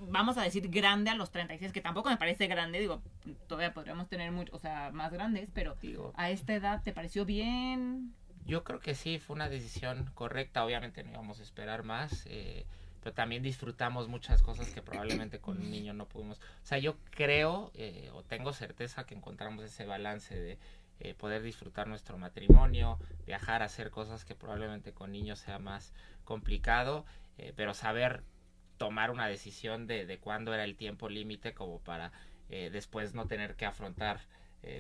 Speaker 2: vamos a decir, grande a los 36, que tampoco me parece grande, digo, todavía podríamos tener mucho, o sea, más grandes, pero digo, a esta edad te pareció bien?
Speaker 3: Yo creo que sí, fue una decisión correcta, obviamente no íbamos a esperar más. Eh, pero también disfrutamos muchas cosas que probablemente con un niño no pudimos. O sea, yo creo eh, o tengo certeza que encontramos ese balance de eh, poder disfrutar nuestro matrimonio, viajar, hacer cosas que probablemente con niños sea más complicado, eh, pero saber tomar una decisión de, de cuándo era el tiempo límite como para eh, después no tener que afrontar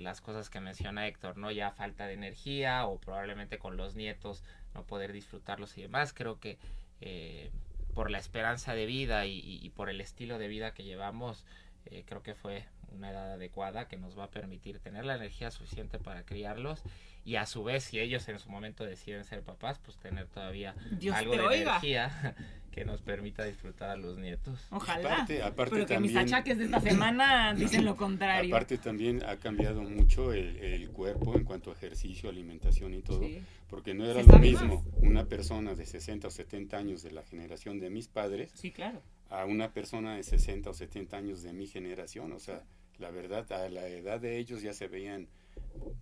Speaker 3: las cosas que menciona Héctor, ¿no? Ya falta de energía o probablemente con los nietos no poder disfrutarlos y demás. Creo que por la esperanza de vida y, y, por el estilo de vida que llevamos, creo que fue una edad adecuada que nos va a permitir tener la energía suficiente para criarlos y a su vez si ellos en su momento deciden ser papás pues tener todavía algo de energía que nos permita disfrutar a los nietos.
Speaker 2: Ojalá. Aparte, aparte pero que mis achaques de esta semana dicen lo contrario.
Speaker 4: Aparte también ha cambiado mucho el, cuerpo en cuanto a ejercicio alimentación y todo porque no era lo mismo una persona de 60 o 70 años de la generación de mis padres
Speaker 2: sí claro.
Speaker 4: a una persona de 60 o 70 años de mi generación o sea la verdad, a la edad de ellos ya se veían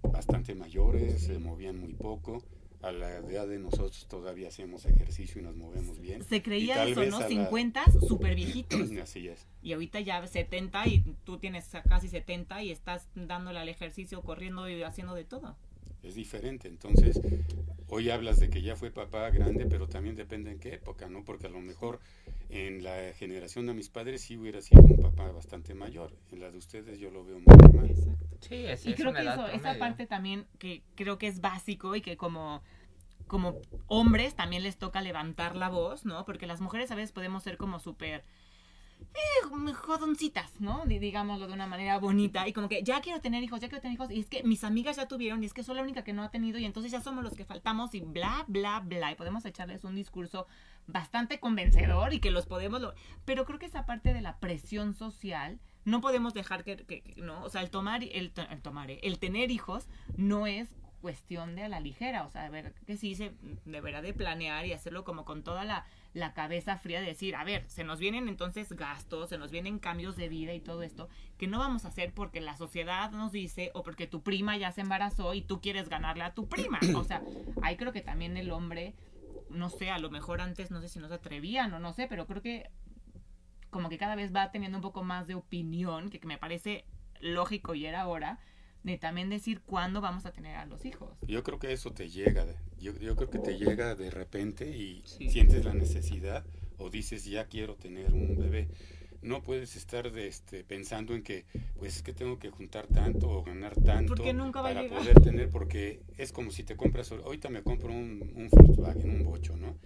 Speaker 4: bastante mayores, se movían muy poco. A la edad de nosotros todavía hacemos ejercicio y nos movemos bien.
Speaker 2: Se creía eso, ¿no? 50, súper viejitos.
Speaker 4: Así es.
Speaker 2: Y ahorita ya 70 y tú tienes casi 70 y estás dándole al ejercicio, corriendo y haciendo de todo.
Speaker 4: Es diferente. Entonces, hoy hablas de que ya fue papá grande, pero también depende en qué época, ¿no? Porque a lo mejor en la generación de mis padres sí hubiera sido un papá bastante mayor. En la de ustedes yo lo veo muy normal.
Speaker 2: Sí, es, y creo que eso, esa parte también que creo que es básico y que como como hombres también les toca levantar la voz, ¿no? Porque las mujeres a veces podemos ser como súper eh, jodoncitas, ¿no? Digámoslo de una manera bonita. Y como que ya quiero tener hijos, ya quiero tener hijos. Y es que mis amigas ya tuvieron y es que soy la única que no ha tenido y entonces ya somos los que faltamos y bla, bla, bla. Y podemos echarles un discurso bastante convencedor y que los podemos... Pero creo que esa parte de la presión social no podemos dejar que, no, o sea, el tomar, el, el tomar, el tener hijos no es cuestión de a la ligera, o sea, a ver, que sí se deberá de planear y hacerlo como con toda la, la cabeza fría de decir, a ver, se nos vienen entonces gastos, se nos vienen cambios de vida y todo esto, que no vamos a hacer porque la sociedad nos dice o porque tu prima ya se embarazó y tú quieres ganarle a tu prima. O sea, ahí creo que también el hombre, no sé, a lo mejor antes no sé si no se atrevían o no sé, pero creo que como que cada vez va teniendo un poco más de opinión, que me parece lógico y era ahora, de también decir cuándo vamos a tener a los hijos.
Speaker 4: Yo creo que eso te llega, yo, yo creo que te llega de repente y sientes la necesidad o dices ya quiero tener un bebé. No puedes estar de, este, pensando en que pues es que tengo que juntar tanto o ganar tanto para poder tener, porque es como si te compras, ahorita me compro un, un Volkswagen, un bocho, ¿no?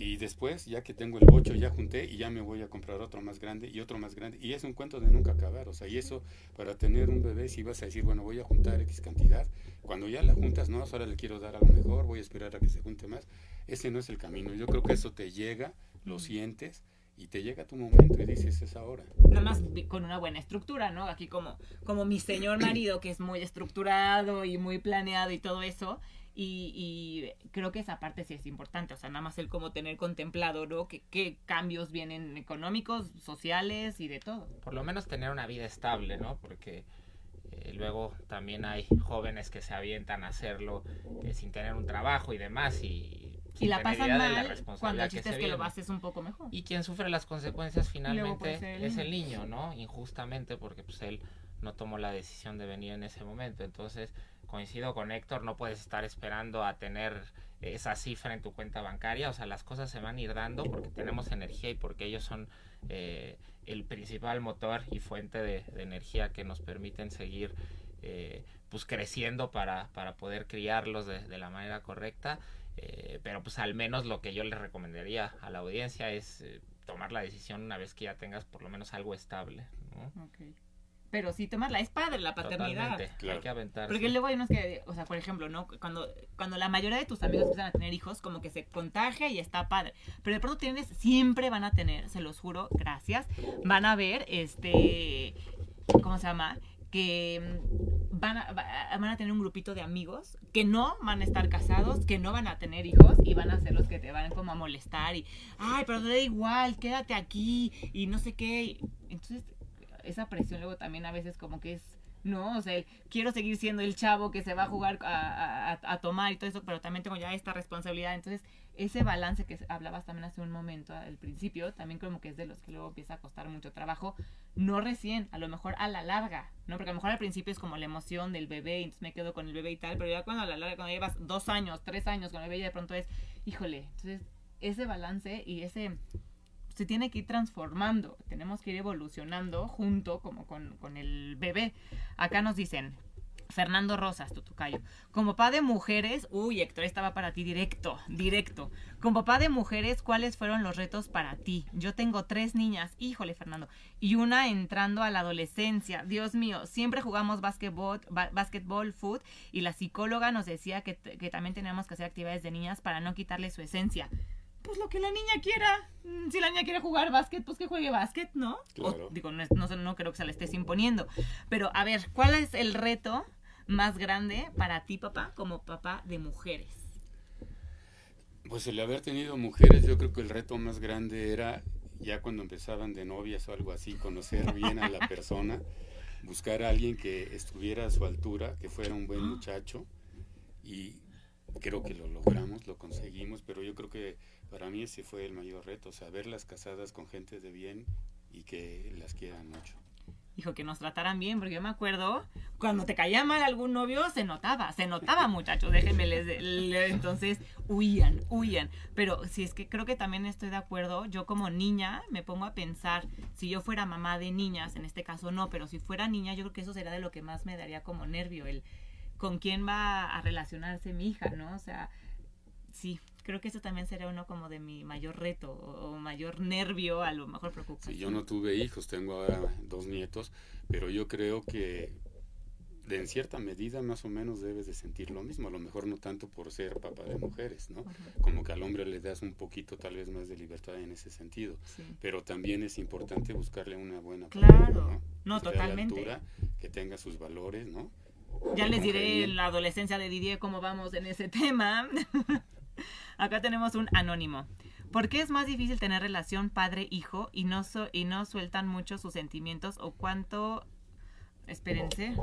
Speaker 4: Y después, ya que tengo el bocho, ya junté y ya me voy a comprar otro más grande y otro más grande. Y es un cuento de nunca acabar. O sea, y eso, para tener un bebé, si vas a decir, bueno, voy a juntar X cantidad, cuando ya la juntas, no, ahora le quiero dar algo mejor, voy a esperar a que se junte más. Ese no es el camino. Yo creo que eso te llega, lo sientes y te llega tu momento y dices es ahora.
Speaker 2: Nada más con una buena estructura, ¿no? Aquí como, como mi señor marido que es muy estructurado y muy planeado y todo eso, y, creo que esa parte sí es importante, o sea, nada más el cómo tener contemplado, ¿no? Que, qué cambios vienen económicos, sociales y de todo.
Speaker 3: Por lo menos tener una vida estable, ¿no? Porque eh, luego también hay jóvenes que se avientan a hacerlo eh, sin tener un trabajo y demás y...
Speaker 2: Y la pasan mal cuando el chiste es que lo haces un poco mejor.
Speaker 3: Y quien sufre las consecuencias finalmente es el niño, ¿no? Injustamente porque pues él no tomó la decisión de venir en ese momento. Entonces, coincido con Héctor, no puedes estar esperando a tener esa cifra en tu cuenta bancaria, o sea, las cosas se van a ir dando porque tenemos energía y porque ellos son eh, el principal motor y fuente de, energía que nos permiten seguir eh, pues creciendo para, para poder criarlos de, la manera correcta, eh, pero pues al menos lo que yo les recomendaría a la audiencia es tomar la decisión una vez que ya tengas por lo menos algo estable. ¿no?
Speaker 2: Pero sí tomar la espada de la paternidad.
Speaker 3: Hay que aventarse.
Speaker 2: Porque luego hay unos que, o sea, por ejemplo, ¿no? Cuando, cuando la mayoría de tus amigos empiezan a tener hijos, como que se contagia y está padre. Pero de pronto tienes, siempre van a tener, se los juro, gracias, van a ver, este, ¿cómo se llama? que mm, van a, van a tener un grupito de amigos que no van a estar casados, que no van a tener hijos y van a ser los que te van como a molestar y, ay, pero da igual, quédate aquí y no sé qué. Entonces, esa presión luego también a veces como que es, ¿no? O sea, quiero seguir siendo el chavo que se va a jugar a, tomar y todo eso, pero también tengo ya esta responsabilidad. Entonces, ese balance que hablabas también hace un momento al principio, también como que es de los que luego empieza a costar mucho trabajo, no recién, a lo mejor a la larga, ¿no? Porque a lo mejor al principio es como la emoción del bebé, entonces me quedo con el bebé y tal, pero ya cuando a la larga, cuando llevas dos años, tres años con el bebé, y de pronto es, híjole, entonces ese balance y ese se tiene que ir transformando, tenemos que ir evolucionando junto como con, el bebé. Acá nos dicen, Fernando Rosas, tu Como papá de mujeres, uy, Héctor, estaba para ti directo, directo. Como papá de mujeres, ¿cuáles fueron los retos para ti? Yo tengo tres niñas, híjole, Fernando, y una entrando a la adolescencia. Dios mío, siempre jugamos básquetbol, básquetbol, y la psicóloga nos decía que, que también teníamos que hacer actividades de niñas para no quitarle su esencia pues lo que la niña quiera. Mm, si la niña quiere jugar básquet, pues que juegue básquet, ¿no? digo, no, no, no creo que se le estés imponiendo. Pero a ver, ¿cuál es el reto más grande para ti, papá, como papá de mujeres?
Speaker 4: Pues el haber tenido mujeres, yo creo que el reto más grande era ya cuando empezaban de novias o algo así, conocer bien a la persona, buscar a alguien que estuviera a su altura, que fuera un buen muchacho y creo que lo logramos, lo conseguimos, pero yo creo que para mí ese fue el mayor reto, saberlas casadas con gente de bien y que las quieran mucho.
Speaker 2: Dijo que nos trataran bien, porque yo me acuerdo, cuando te caía mal algún novio, se notaba, se notaba muchachos, déjenme les, entonces huían, huían. Pero si es que creo que también estoy de acuerdo, yo como niña me pongo a pensar, si yo fuera mamá de niñas, en este caso no, pero si fuera niña, yo creo que eso sería de lo que más me daría como nervio, el con quién va a relacionarse mi hija, ¿no? O sea, sí, creo que eso también sería uno como de mi mayor reto o, mayor nervio, a lo mejor preocupación.
Speaker 4: Sí, yo no tuve hijos, tengo ahora dos nietos, pero yo creo que de en cierta medida más o menos debes de sentir lo mismo, a lo mejor no tanto por ser papá de mujeres, ¿no? Como que al hombre le das un poquito tal vez más de libertad en ese sentido, pero también es importante buscarle una buena
Speaker 2: claro, ¿no? totalmente.
Speaker 4: que tenga sus valores, ¿no?
Speaker 2: Ya les diré en la adolescencia de Didier cómo vamos en ese tema. Acá tenemos un anónimo. ¿Por qué es más difícil tener relación padre-hijo y no, y no sueltan mucho sus sentimientos o cuánto Espérense.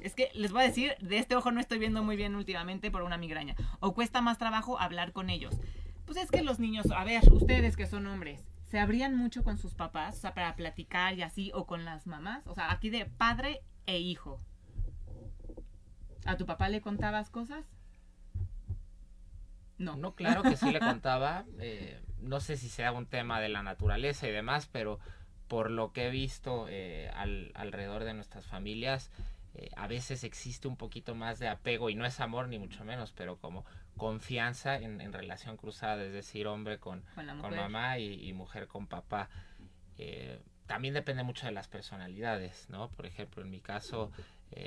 Speaker 2: Es que les voy a decir, de este ojo no estoy viendo muy bien últimamente por una migraña. O cuesta más trabajo hablar con ellos. Pues es que los niños, a ver, ustedes que son hombres, ¿se abrían mucho con sus papás? O sea, para platicar y así, o con las mamás. O sea, aquí de padre e hijo. ¿A tu papá le contabas cosas?
Speaker 3: No. No, claro que sí le contaba. Eh, no sé si sea un tema de la naturaleza y demás, pero por lo que he visto eh, alrededor de nuestras familias, eh, a veces existe un poquito más de apego y no es amor ni mucho menos, pero como confianza en, relación cruzada, es decir, hombre con, con, mamá y, mujer con papá. Eh, también depende mucho de las personalidades, ¿no? Por ejemplo, en mi caso,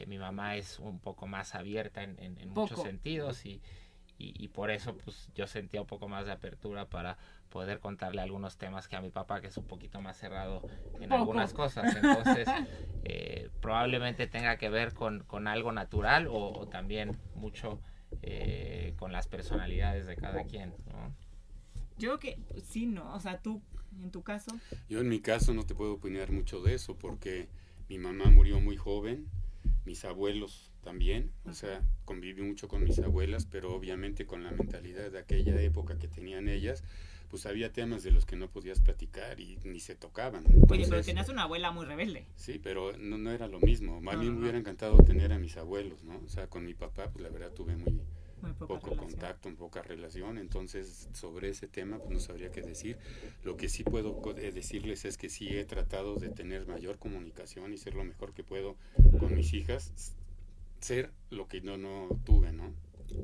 Speaker 3: mi mamá es un poco más abierta en, en muchos sentidos y, y, por eso pues yo sentía un poco más de apertura para poder contarle algunos temas que a mi papá que es un poquito más cerrado en algunas cosas. Entonces eh, probablemente tenga que ver con, con algo natural o, también mucho eh, con las personalidades de cada quien
Speaker 2: yo que sí no o sea tú en tu caso.
Speaker 4: Yo en mi caso no te puedo opinar mucho de eso porque mi mamá murió muy joven mis abuelos también, o sea, conviví mucho con mis abuelas, pero obviamente con la mentalidad de aquella época que tenían ellas, pues había temas de los que no podías platicar y ni se tocaban.
Speaker 2: Oye, pero tenías una abuela muy rebelde.
Speaker 4: Sí, pero no, no era lo mismo. A mí me hubiera encantado tener a mis abuelos, ¿no? O sea, con mi papá, pues la verdad tuve muy, poco contacto, un poca relación, entonces sobre ese tema pues no sabría qué decir. Lo que sí puedo eh, decirles es que sí he tratado de tener mayor comunicación y ser lo mejor que puedo con mis hijas, ser lo que no, no tuve, ¿no?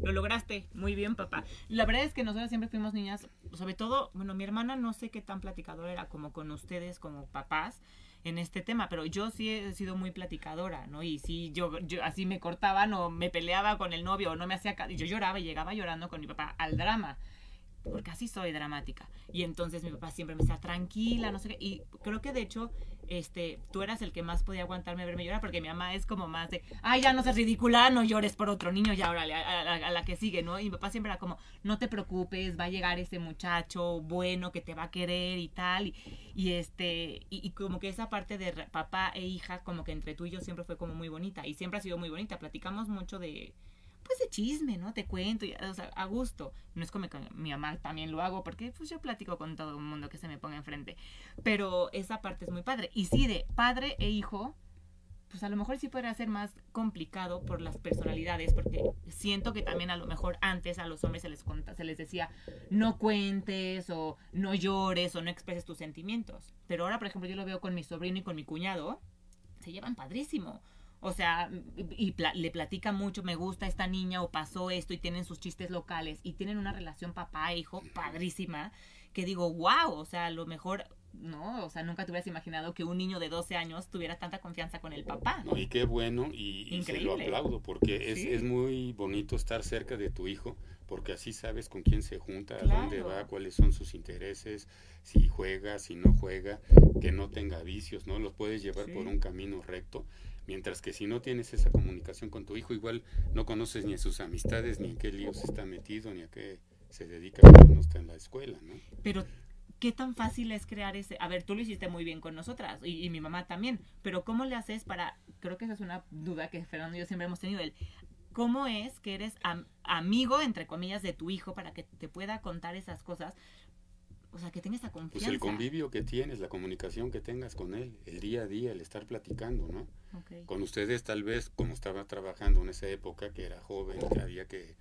Speaker 2: Lo lograste, muy bien, papá. La verdad es que nosotros siempre fuimos niñas, sobre todo, bueno, mi hermana no sé qué tan platicadora era como con ustedes, como papás, en este tema, pero yo sí he sido muy platicadora, ¿no? Y sí, yo, yo así me cortaban o me peleaba con el novio o no me hacía... Yo lloraba y llegaba llorando con mi papá al drama porque así soy dramática. Y entonces mi papá siempre me decía, tranquila, no sé qué. Y creo que de hecho este, tú eras el que más podía aguantarme a verme llorar, porque mi mamá es como más de, ay, ya no seas ridícula, no llores por otro niño, ya órale, a, la que sigue, ¿no? Y mi papá siempre era como, no te preocupes, va a llegar ese muchacho bueno que te va a querer y tal, y, este, y, y, como que esa parte de papá e hija, como que entre tú y yo siempre fue como muy bonita, y siempre ha sido muy bonita, platicamos mucho de, pues de chisme, ¿no? Te cuento, o sea, a gusto. No es como mi mamá también lo hago, porque pues yo platico con todo el mundo que se me ponga enfrente. Pero esa parte es muy padre. Y sí, de padre e hijo, pues a lo mejor sí podría ser más complicado por las personalidades, porque siento que también a lo mejor antes a los hombres se les, se les decía no cuentes o no llores o no expreses tus sentimientos. Pero ahora, por ejemplo, yo lo veo con mi sobrino y con mi cuñado, se llevan padrísimo. O sea, y le platica mucho, me gusta esta niña o pasó esto y tienen sus chistes locales y tienen una relación papá-hijo padrísima que digo, wow, o sea, a lo mejor, no, o sea, nunca te hubieras imaginado que un niño de 12 años tuviera tanta confianza con el papá.
Speaker 4: No, y qué bueno y, se lo aplaudo porque es, es muy bonito estar cerca de tu hijo porque así sabes con quién se junta, a dónde va, cuáles son sus intereses, si juega, si no juega, que no tenga vicios, ¿no? Los puedes llevar por un camino recto Mientras que si no tienes esa comunicación con tu hijo, igual no conoces ni a sus amistades, ni en qué líos está metido, ni a qué se dedica cuando no está en la escuela, ¿no?
Speaker 2: Pero, ¿qué tan fácil es crear ese? A ver, tú lo hiciste muy bien con nosotras, y, mi mamá también, pero ¿cómo le haces para, creo que esa es una duda que Fernando y yo siempre hemos tenido, el, ¿cómo es que eres amigo, entre comillas, de tu hijo para que te pueda contar esas cosas? O sea, que tenga esa confianza.
Speaker 4: Pues el convivio que tienes, la comunicación que tengas con él, el día a día, el estar platicando, ¿no? Con ustedes tal vez, como estaba trabajando en esa época, que era joven, que había que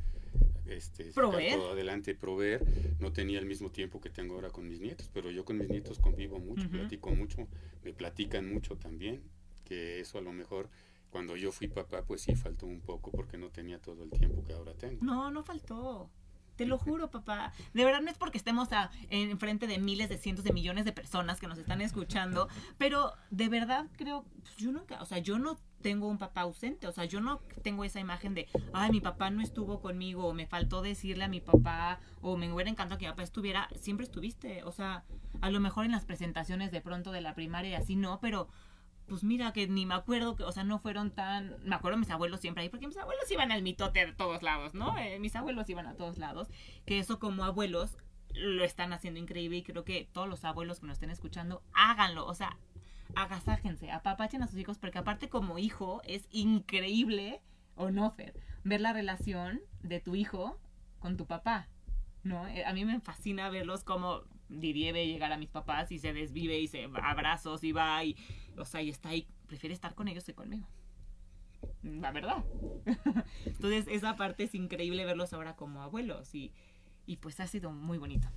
Speaker 4: este,
Speaker 2: proveer.
Speaker 4: todo adelante, proveer, no tenía el mismo tiempo que tengo ahora con mis nietos, pero yo con mis nietos convivo mucho, platico mucho, me platican mucho también, que eso a lo mejor cuando yo fui papá, pues sí faltó un poco porque no tenía todo el tiempo que ahora tengo.
Speaker 2: No, no faltó Te lo juro, papá. De verdad no es porque estemos a, en frente de miles de cientos de millones de personas que nos están escuchando, pero de verdad creo, pues, yo nunca, o sea, yo no tengo un papá ausente, o sea, yo no tengo esa imagen de, ay, mi papá no estuvo conmigo, o me faltó decirle a mi papá, o me hubiera encantado que mi papá estuviera, siempre estuviste, o sea, a lo mejor en las presentaciones de pronto de la primaria y así no, pero pues mira que ni me acuerdo que, o sea, no fueron tan, me acuerdo mis abuelos siempre ahí, porque mis abuelos iban al mitote de todos lados, ¿no? Eh, mis abuelos iban a todos lados, que eso como abuelos lo están haciendo increíble y creo que todos los abuelos que nos estén escuchando, háganlo, o sea, agasájense, apapachen a sus hijos, porque aparte como hijo es increíble, o no, Fer, ver la relación de tu hijo con tu papá, ¿no? Eh, A mí me fascina verlos como Didier ve llegar a mis papás y se desvive y se abrazos y va y, o sea, y está ahí, prefiere estar con ellos que conmigo. La verdad. Entonces, esa parte es increíble verlos ahora como abuelos y, y pues ha sido muy bonito.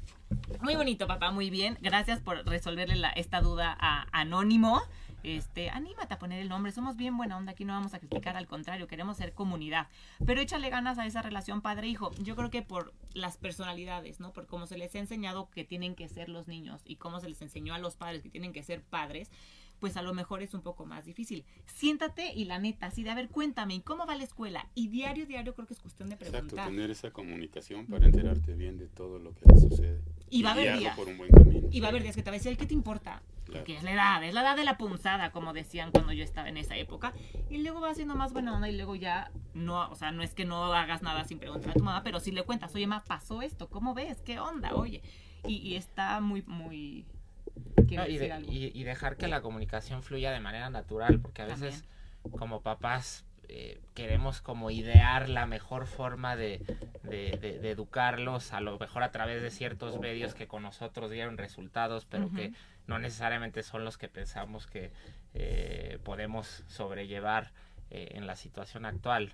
Speaker 2: Muy bonito, papá, muy bien. Gracias por resolverle esta duda a Anónimo. Este, anímate a poner el nombre. Somos bien buena onda, aquí no vamos a criticar, al contrario, queremos ser comunidad. Pero échale ganas a esa relación padre-hijo. Yo creo que por las personalidades, ¿no? Por cómo se les ha enseñado que tienen que ser los niños y cómo se les enseñó a los padres que tienen que ser padres, pues a lo mejor es un poco más difícil. Siéntate y la neta, así de, a ver, cuéntame, ¿y cómo va la escuela? Y diario, diario creo que es cuestión de
Speaker 4: Exacto,
Speaker 2: preguntar.
Speaker 4: tener esa comunicación para enterarte bien de todo lo que le sucede.
Speaker 2: Y va a haber días.
Speaker 4: por un buen camino.
Speaker 2: Y va a haber días que te va a decir, ¿qué te importa?
Speaker 4: Claro.
Speaker 2: Porque es la edad, es la edad de la punzada, como decían cuando yo estaba en esa época. Y luego va siendo más buena onda y luego ya no, o sea, no es que no hagas nada sin preguntar a tu mamá, pero si le cuentas, oye, ma, pasó esto, ¿cómo ves? ¿Qué onda? Oye. Y, y está muy, muy...
Speaker 3: No, y,
Speaker 2: decir
Speaker 3: de-
Speaker 2: algo.
Speaker 3: y- y dejar que la comunicación fluya de manera natural, porque a veces como papás eh, queremos como idear la mejor forma de, de- de- de educarlos, a lo mejor a través de ciertos medios que con nosotros dieron resultados, pero que no necesariamente son los que pensamos que eh, podemos sobrellevar eh, en la situación actual.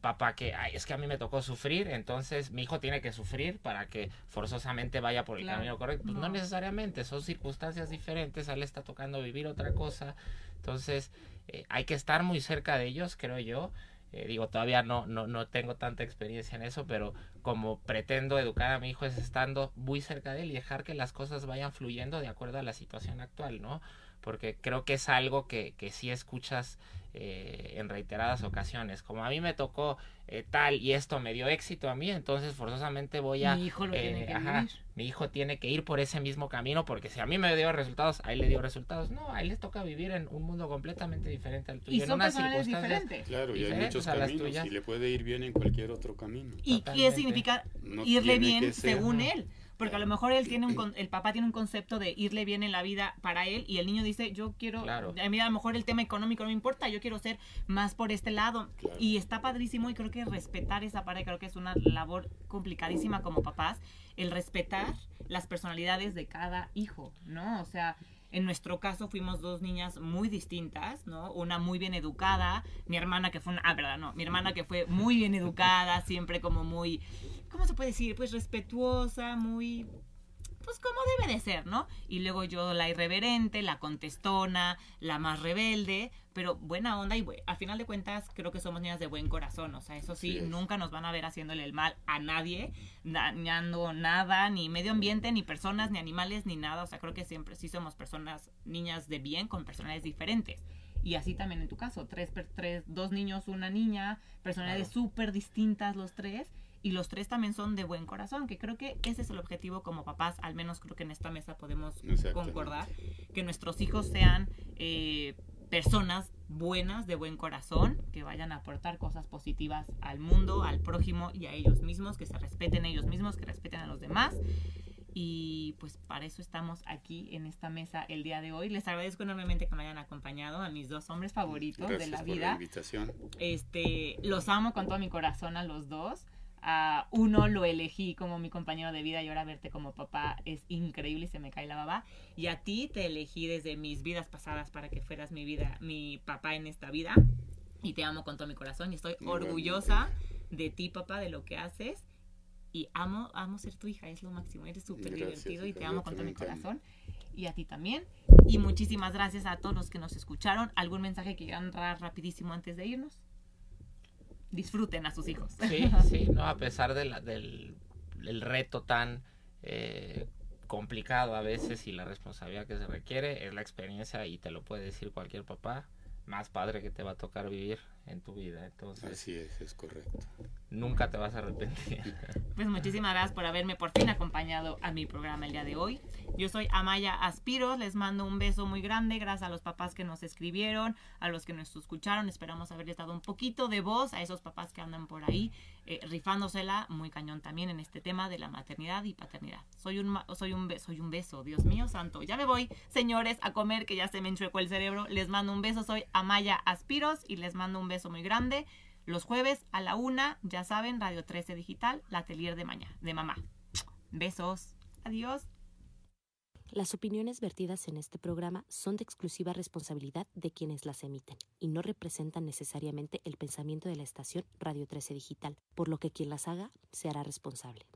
Speaker 3: Papá que, "Ay, es que a mí me tocó sufrir, entonces mi hijo tiene que sufrir para que forzosamente vaya por el
Speaker 2: Claro.
Speaker 3: camino correcto. Pues no.
Speaker 2: No.
Speaker 3: necesariamente, son circunstancias diferentes, a él le está tocando vivir otra cosa. Entonces, eh, hay que estar muy cerca de ellos, creo yo. Eh, digo, todavía no, no, no tengo tanta experiencia en eso, pero como pretendo educar a mi hijo es estando muy cerca de él y dejar que las cosas vayan fluyendo de acuerdo a la situación actual, ¿no? Porque creo que es algo que, que sí escuchas eh, en reiteradas ocasiones. Como a mí me tocó eh, tal y esto me dio éxito a mí, entonces forzosamente voy a...
Speaker 2: Mi hijo lo tiene
Speaker 3: eh,
Speaker 2: que
Speaker 3: ajá,
Speaker 2: vivir.
Speaker 3: mi hijo tiene que ir por ese mismo camino porque si a mí me dio resultados, a él le dio resultados. No, a él les toca vivir en un mundo completamente diferente al tuyo.
Speaker 2: Y
Speaker 3: en
Speaker 2: son
Speaker 3: unas circunstancias-
Speaker 2: diferentes.
Speaker 4: Claro, y hay muchos caminos
Speaker 3: tuyas.
Speaker 4: y le puede ir bien en cualquier otro camino.
Speaker 2: ¿Y qué
Speaker 3: Totalmente.
Speaker 2: significa irle bien según él. Porque a lo mejor él tiene un el papá tiene un concepto de irle bien en la vida para él y el niño dice, yo quiero,
Speaker 3: Claro.
Speaker 2: a mí a lo mejor el tema económico no me importa, yo quiero ser más por este lado.
Speaker 4: Claro.
Speaker 2: Y está padrísimo y creo que respetar esa parte creo que es una labor complicadísima como papás, el respetar las personalidades de cada hijo, ¿no? O sea, en nuestro caso fuimos dos niñas muy distintas, ¿no? Una muy bien educada, mi hermana que fue una, ah, verdad, no, mi hermana que fue muy bien educada, siempre como muy, ¿cómo se puede decir? Pues respetuosa, muy, pues como debe de ser, ¿no? Y luego yo la irreverente, la contestona, la más rebelde, pero buena onda y a final de cuentas creo que somos niñas de buen corazón, o sea, eso sí,
Speaker 4: Así es.
Speaker 2: nunca nos van a ver haciéndole el mal a nadie, dañando nada, ni medio ambiente, ni personas, ni animales, ni nada, o sea, creo que siempre sí somos personas, niñas de bien con personalidades diferentes. Y así también en tu caso, tres, per- tres, dos niños, una niña, personalidades súper distintas los tres, y los tres también son de buen corazón, que creo que ese es el objetivo como papás, al menos creo que en esta mesa podemos concordar, que nuestros hijos sean eh, personas buenas, de buen corazón, que vayan a aportar cosas positivas al mundo, al prójimo y a ellos mismos, que se respeten ellos mismos, que respeten a los demás. Y pues para eso estamos aquí en esta mesa el día de hoy. Les agradezco enormemente que me hayan acompañado a mis dos hombres favoritos
Speaker 4: Gracias
Speaker 2: de la
Speaker 4: por
Speaker 2: vida.
Speaker 4: la invitación.
Speaker 2: Este, los amo con todo mi corazón a los dos. A uno lo elegí como mi compañero de vida y ahora verte como papá es increíble y se me cae la baba. Y a ti te elegí desde mis vidas pasadas para que fueras mi vida, mi papá en esta vida. Y te amo con todo mi corazón y estoy orgullosa de ti, papá, de lo que haces. Y amo, amo ser tu hija, es lo máximo. Eres súper divertido y te amo con todo mi corazón. Y a ti también. Y muchísimas gracias a todos los que nos escucharon. ¿Algún mensaje que quieran dar rapidísimo antes de irnos? Disfruten a sus hijos.
Speaker 3: Sí, sí, no, a pesar de la, del el reto tan eh, complicado a veces y la responsabilidad que se requiere es la experiencia y te lo puede decir cualquier papá más padre que te va a tocar vivir en tu vida. Entonces,
Speaker 4: Así es, es correcto.
Speaker 3: Nunca te vas a arrepentir.
Speaker 2: Pues muchísimas gracias por haberme por fin acompañado a mi programa el día de hoy. Yo soy Amaya Aspiros, les mando un beso muy grande, gracias a los papás que nos escribieron, a los que nos escucharon, esperamos haberles dado un poquito de voz a esos papás que andan por ahí eh, rifándosela muy cañón también en este tema de la maternidad y paternidad. Soy un, soy un, beso, soy un beso, Dios mío santo. Ya me voy, señores, a comer que ya se me enchuecó el cerebro. Les mando un beso, soy Amaya Aspiros y les mando un beso muy grande. Los jueves a la una, ya saben, Radio 13 Digital, la atelier de, mañana, de mamá. Besos. Adiós.
Speaker 1: Las opiniones vertidas en este programa son de exclusiva responsabilidad de quienes las emiten y no representan necesariamente el pensamiento de la estación Radio 13 Digital, por lo que quien las haga se hará responsable.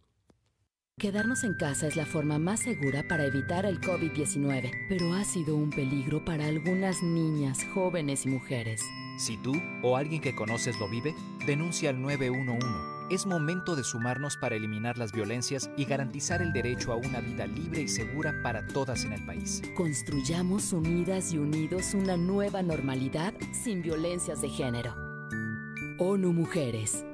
Speaker 5: Quedarnos en casa es la forma más segura para evitar el COVID-19, pero ha sido un peligro para algunas niñas, jóvenes y mujeres.
Speaker 6: Si tú o alguien que conoces lo vive, denuncia al 911. Es momento de sumarnos para eliminar las violencias y garantizar el derecho a una vida libre y segura para todas en el país.
Speaker 5: Construyamos unidas y unidos una nueva normalidad sin violencias de género. ONU Mujeres.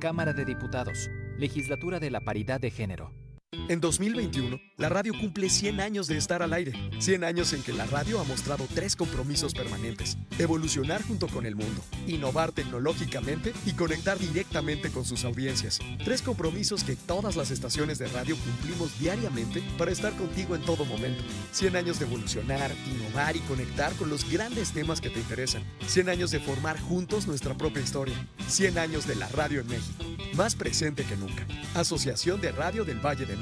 Speaker 6: Cámara de Diputados. Legislatura de la Paridad de Género.
Speaker 7: En 2021, la radio cumple 100 años de estar al aire. 100 años en que la radio ha mostrado tres compromisos permanentes. Evolucionar junto con el mundo, innovar tecnológicamente y conectar directamente con sus audiencias. Tres compromisos que todas las estaciones de radio cumplimos diariamente para estar contigo en todo momento. 100 años de evolucionar, innovar y conectar con los grandes temas que te interesan. 100 años de formar juntos nuestra propia historia. 100 años de la radio en México. Más presente que nunca. Asociación de Radio del Valle de México.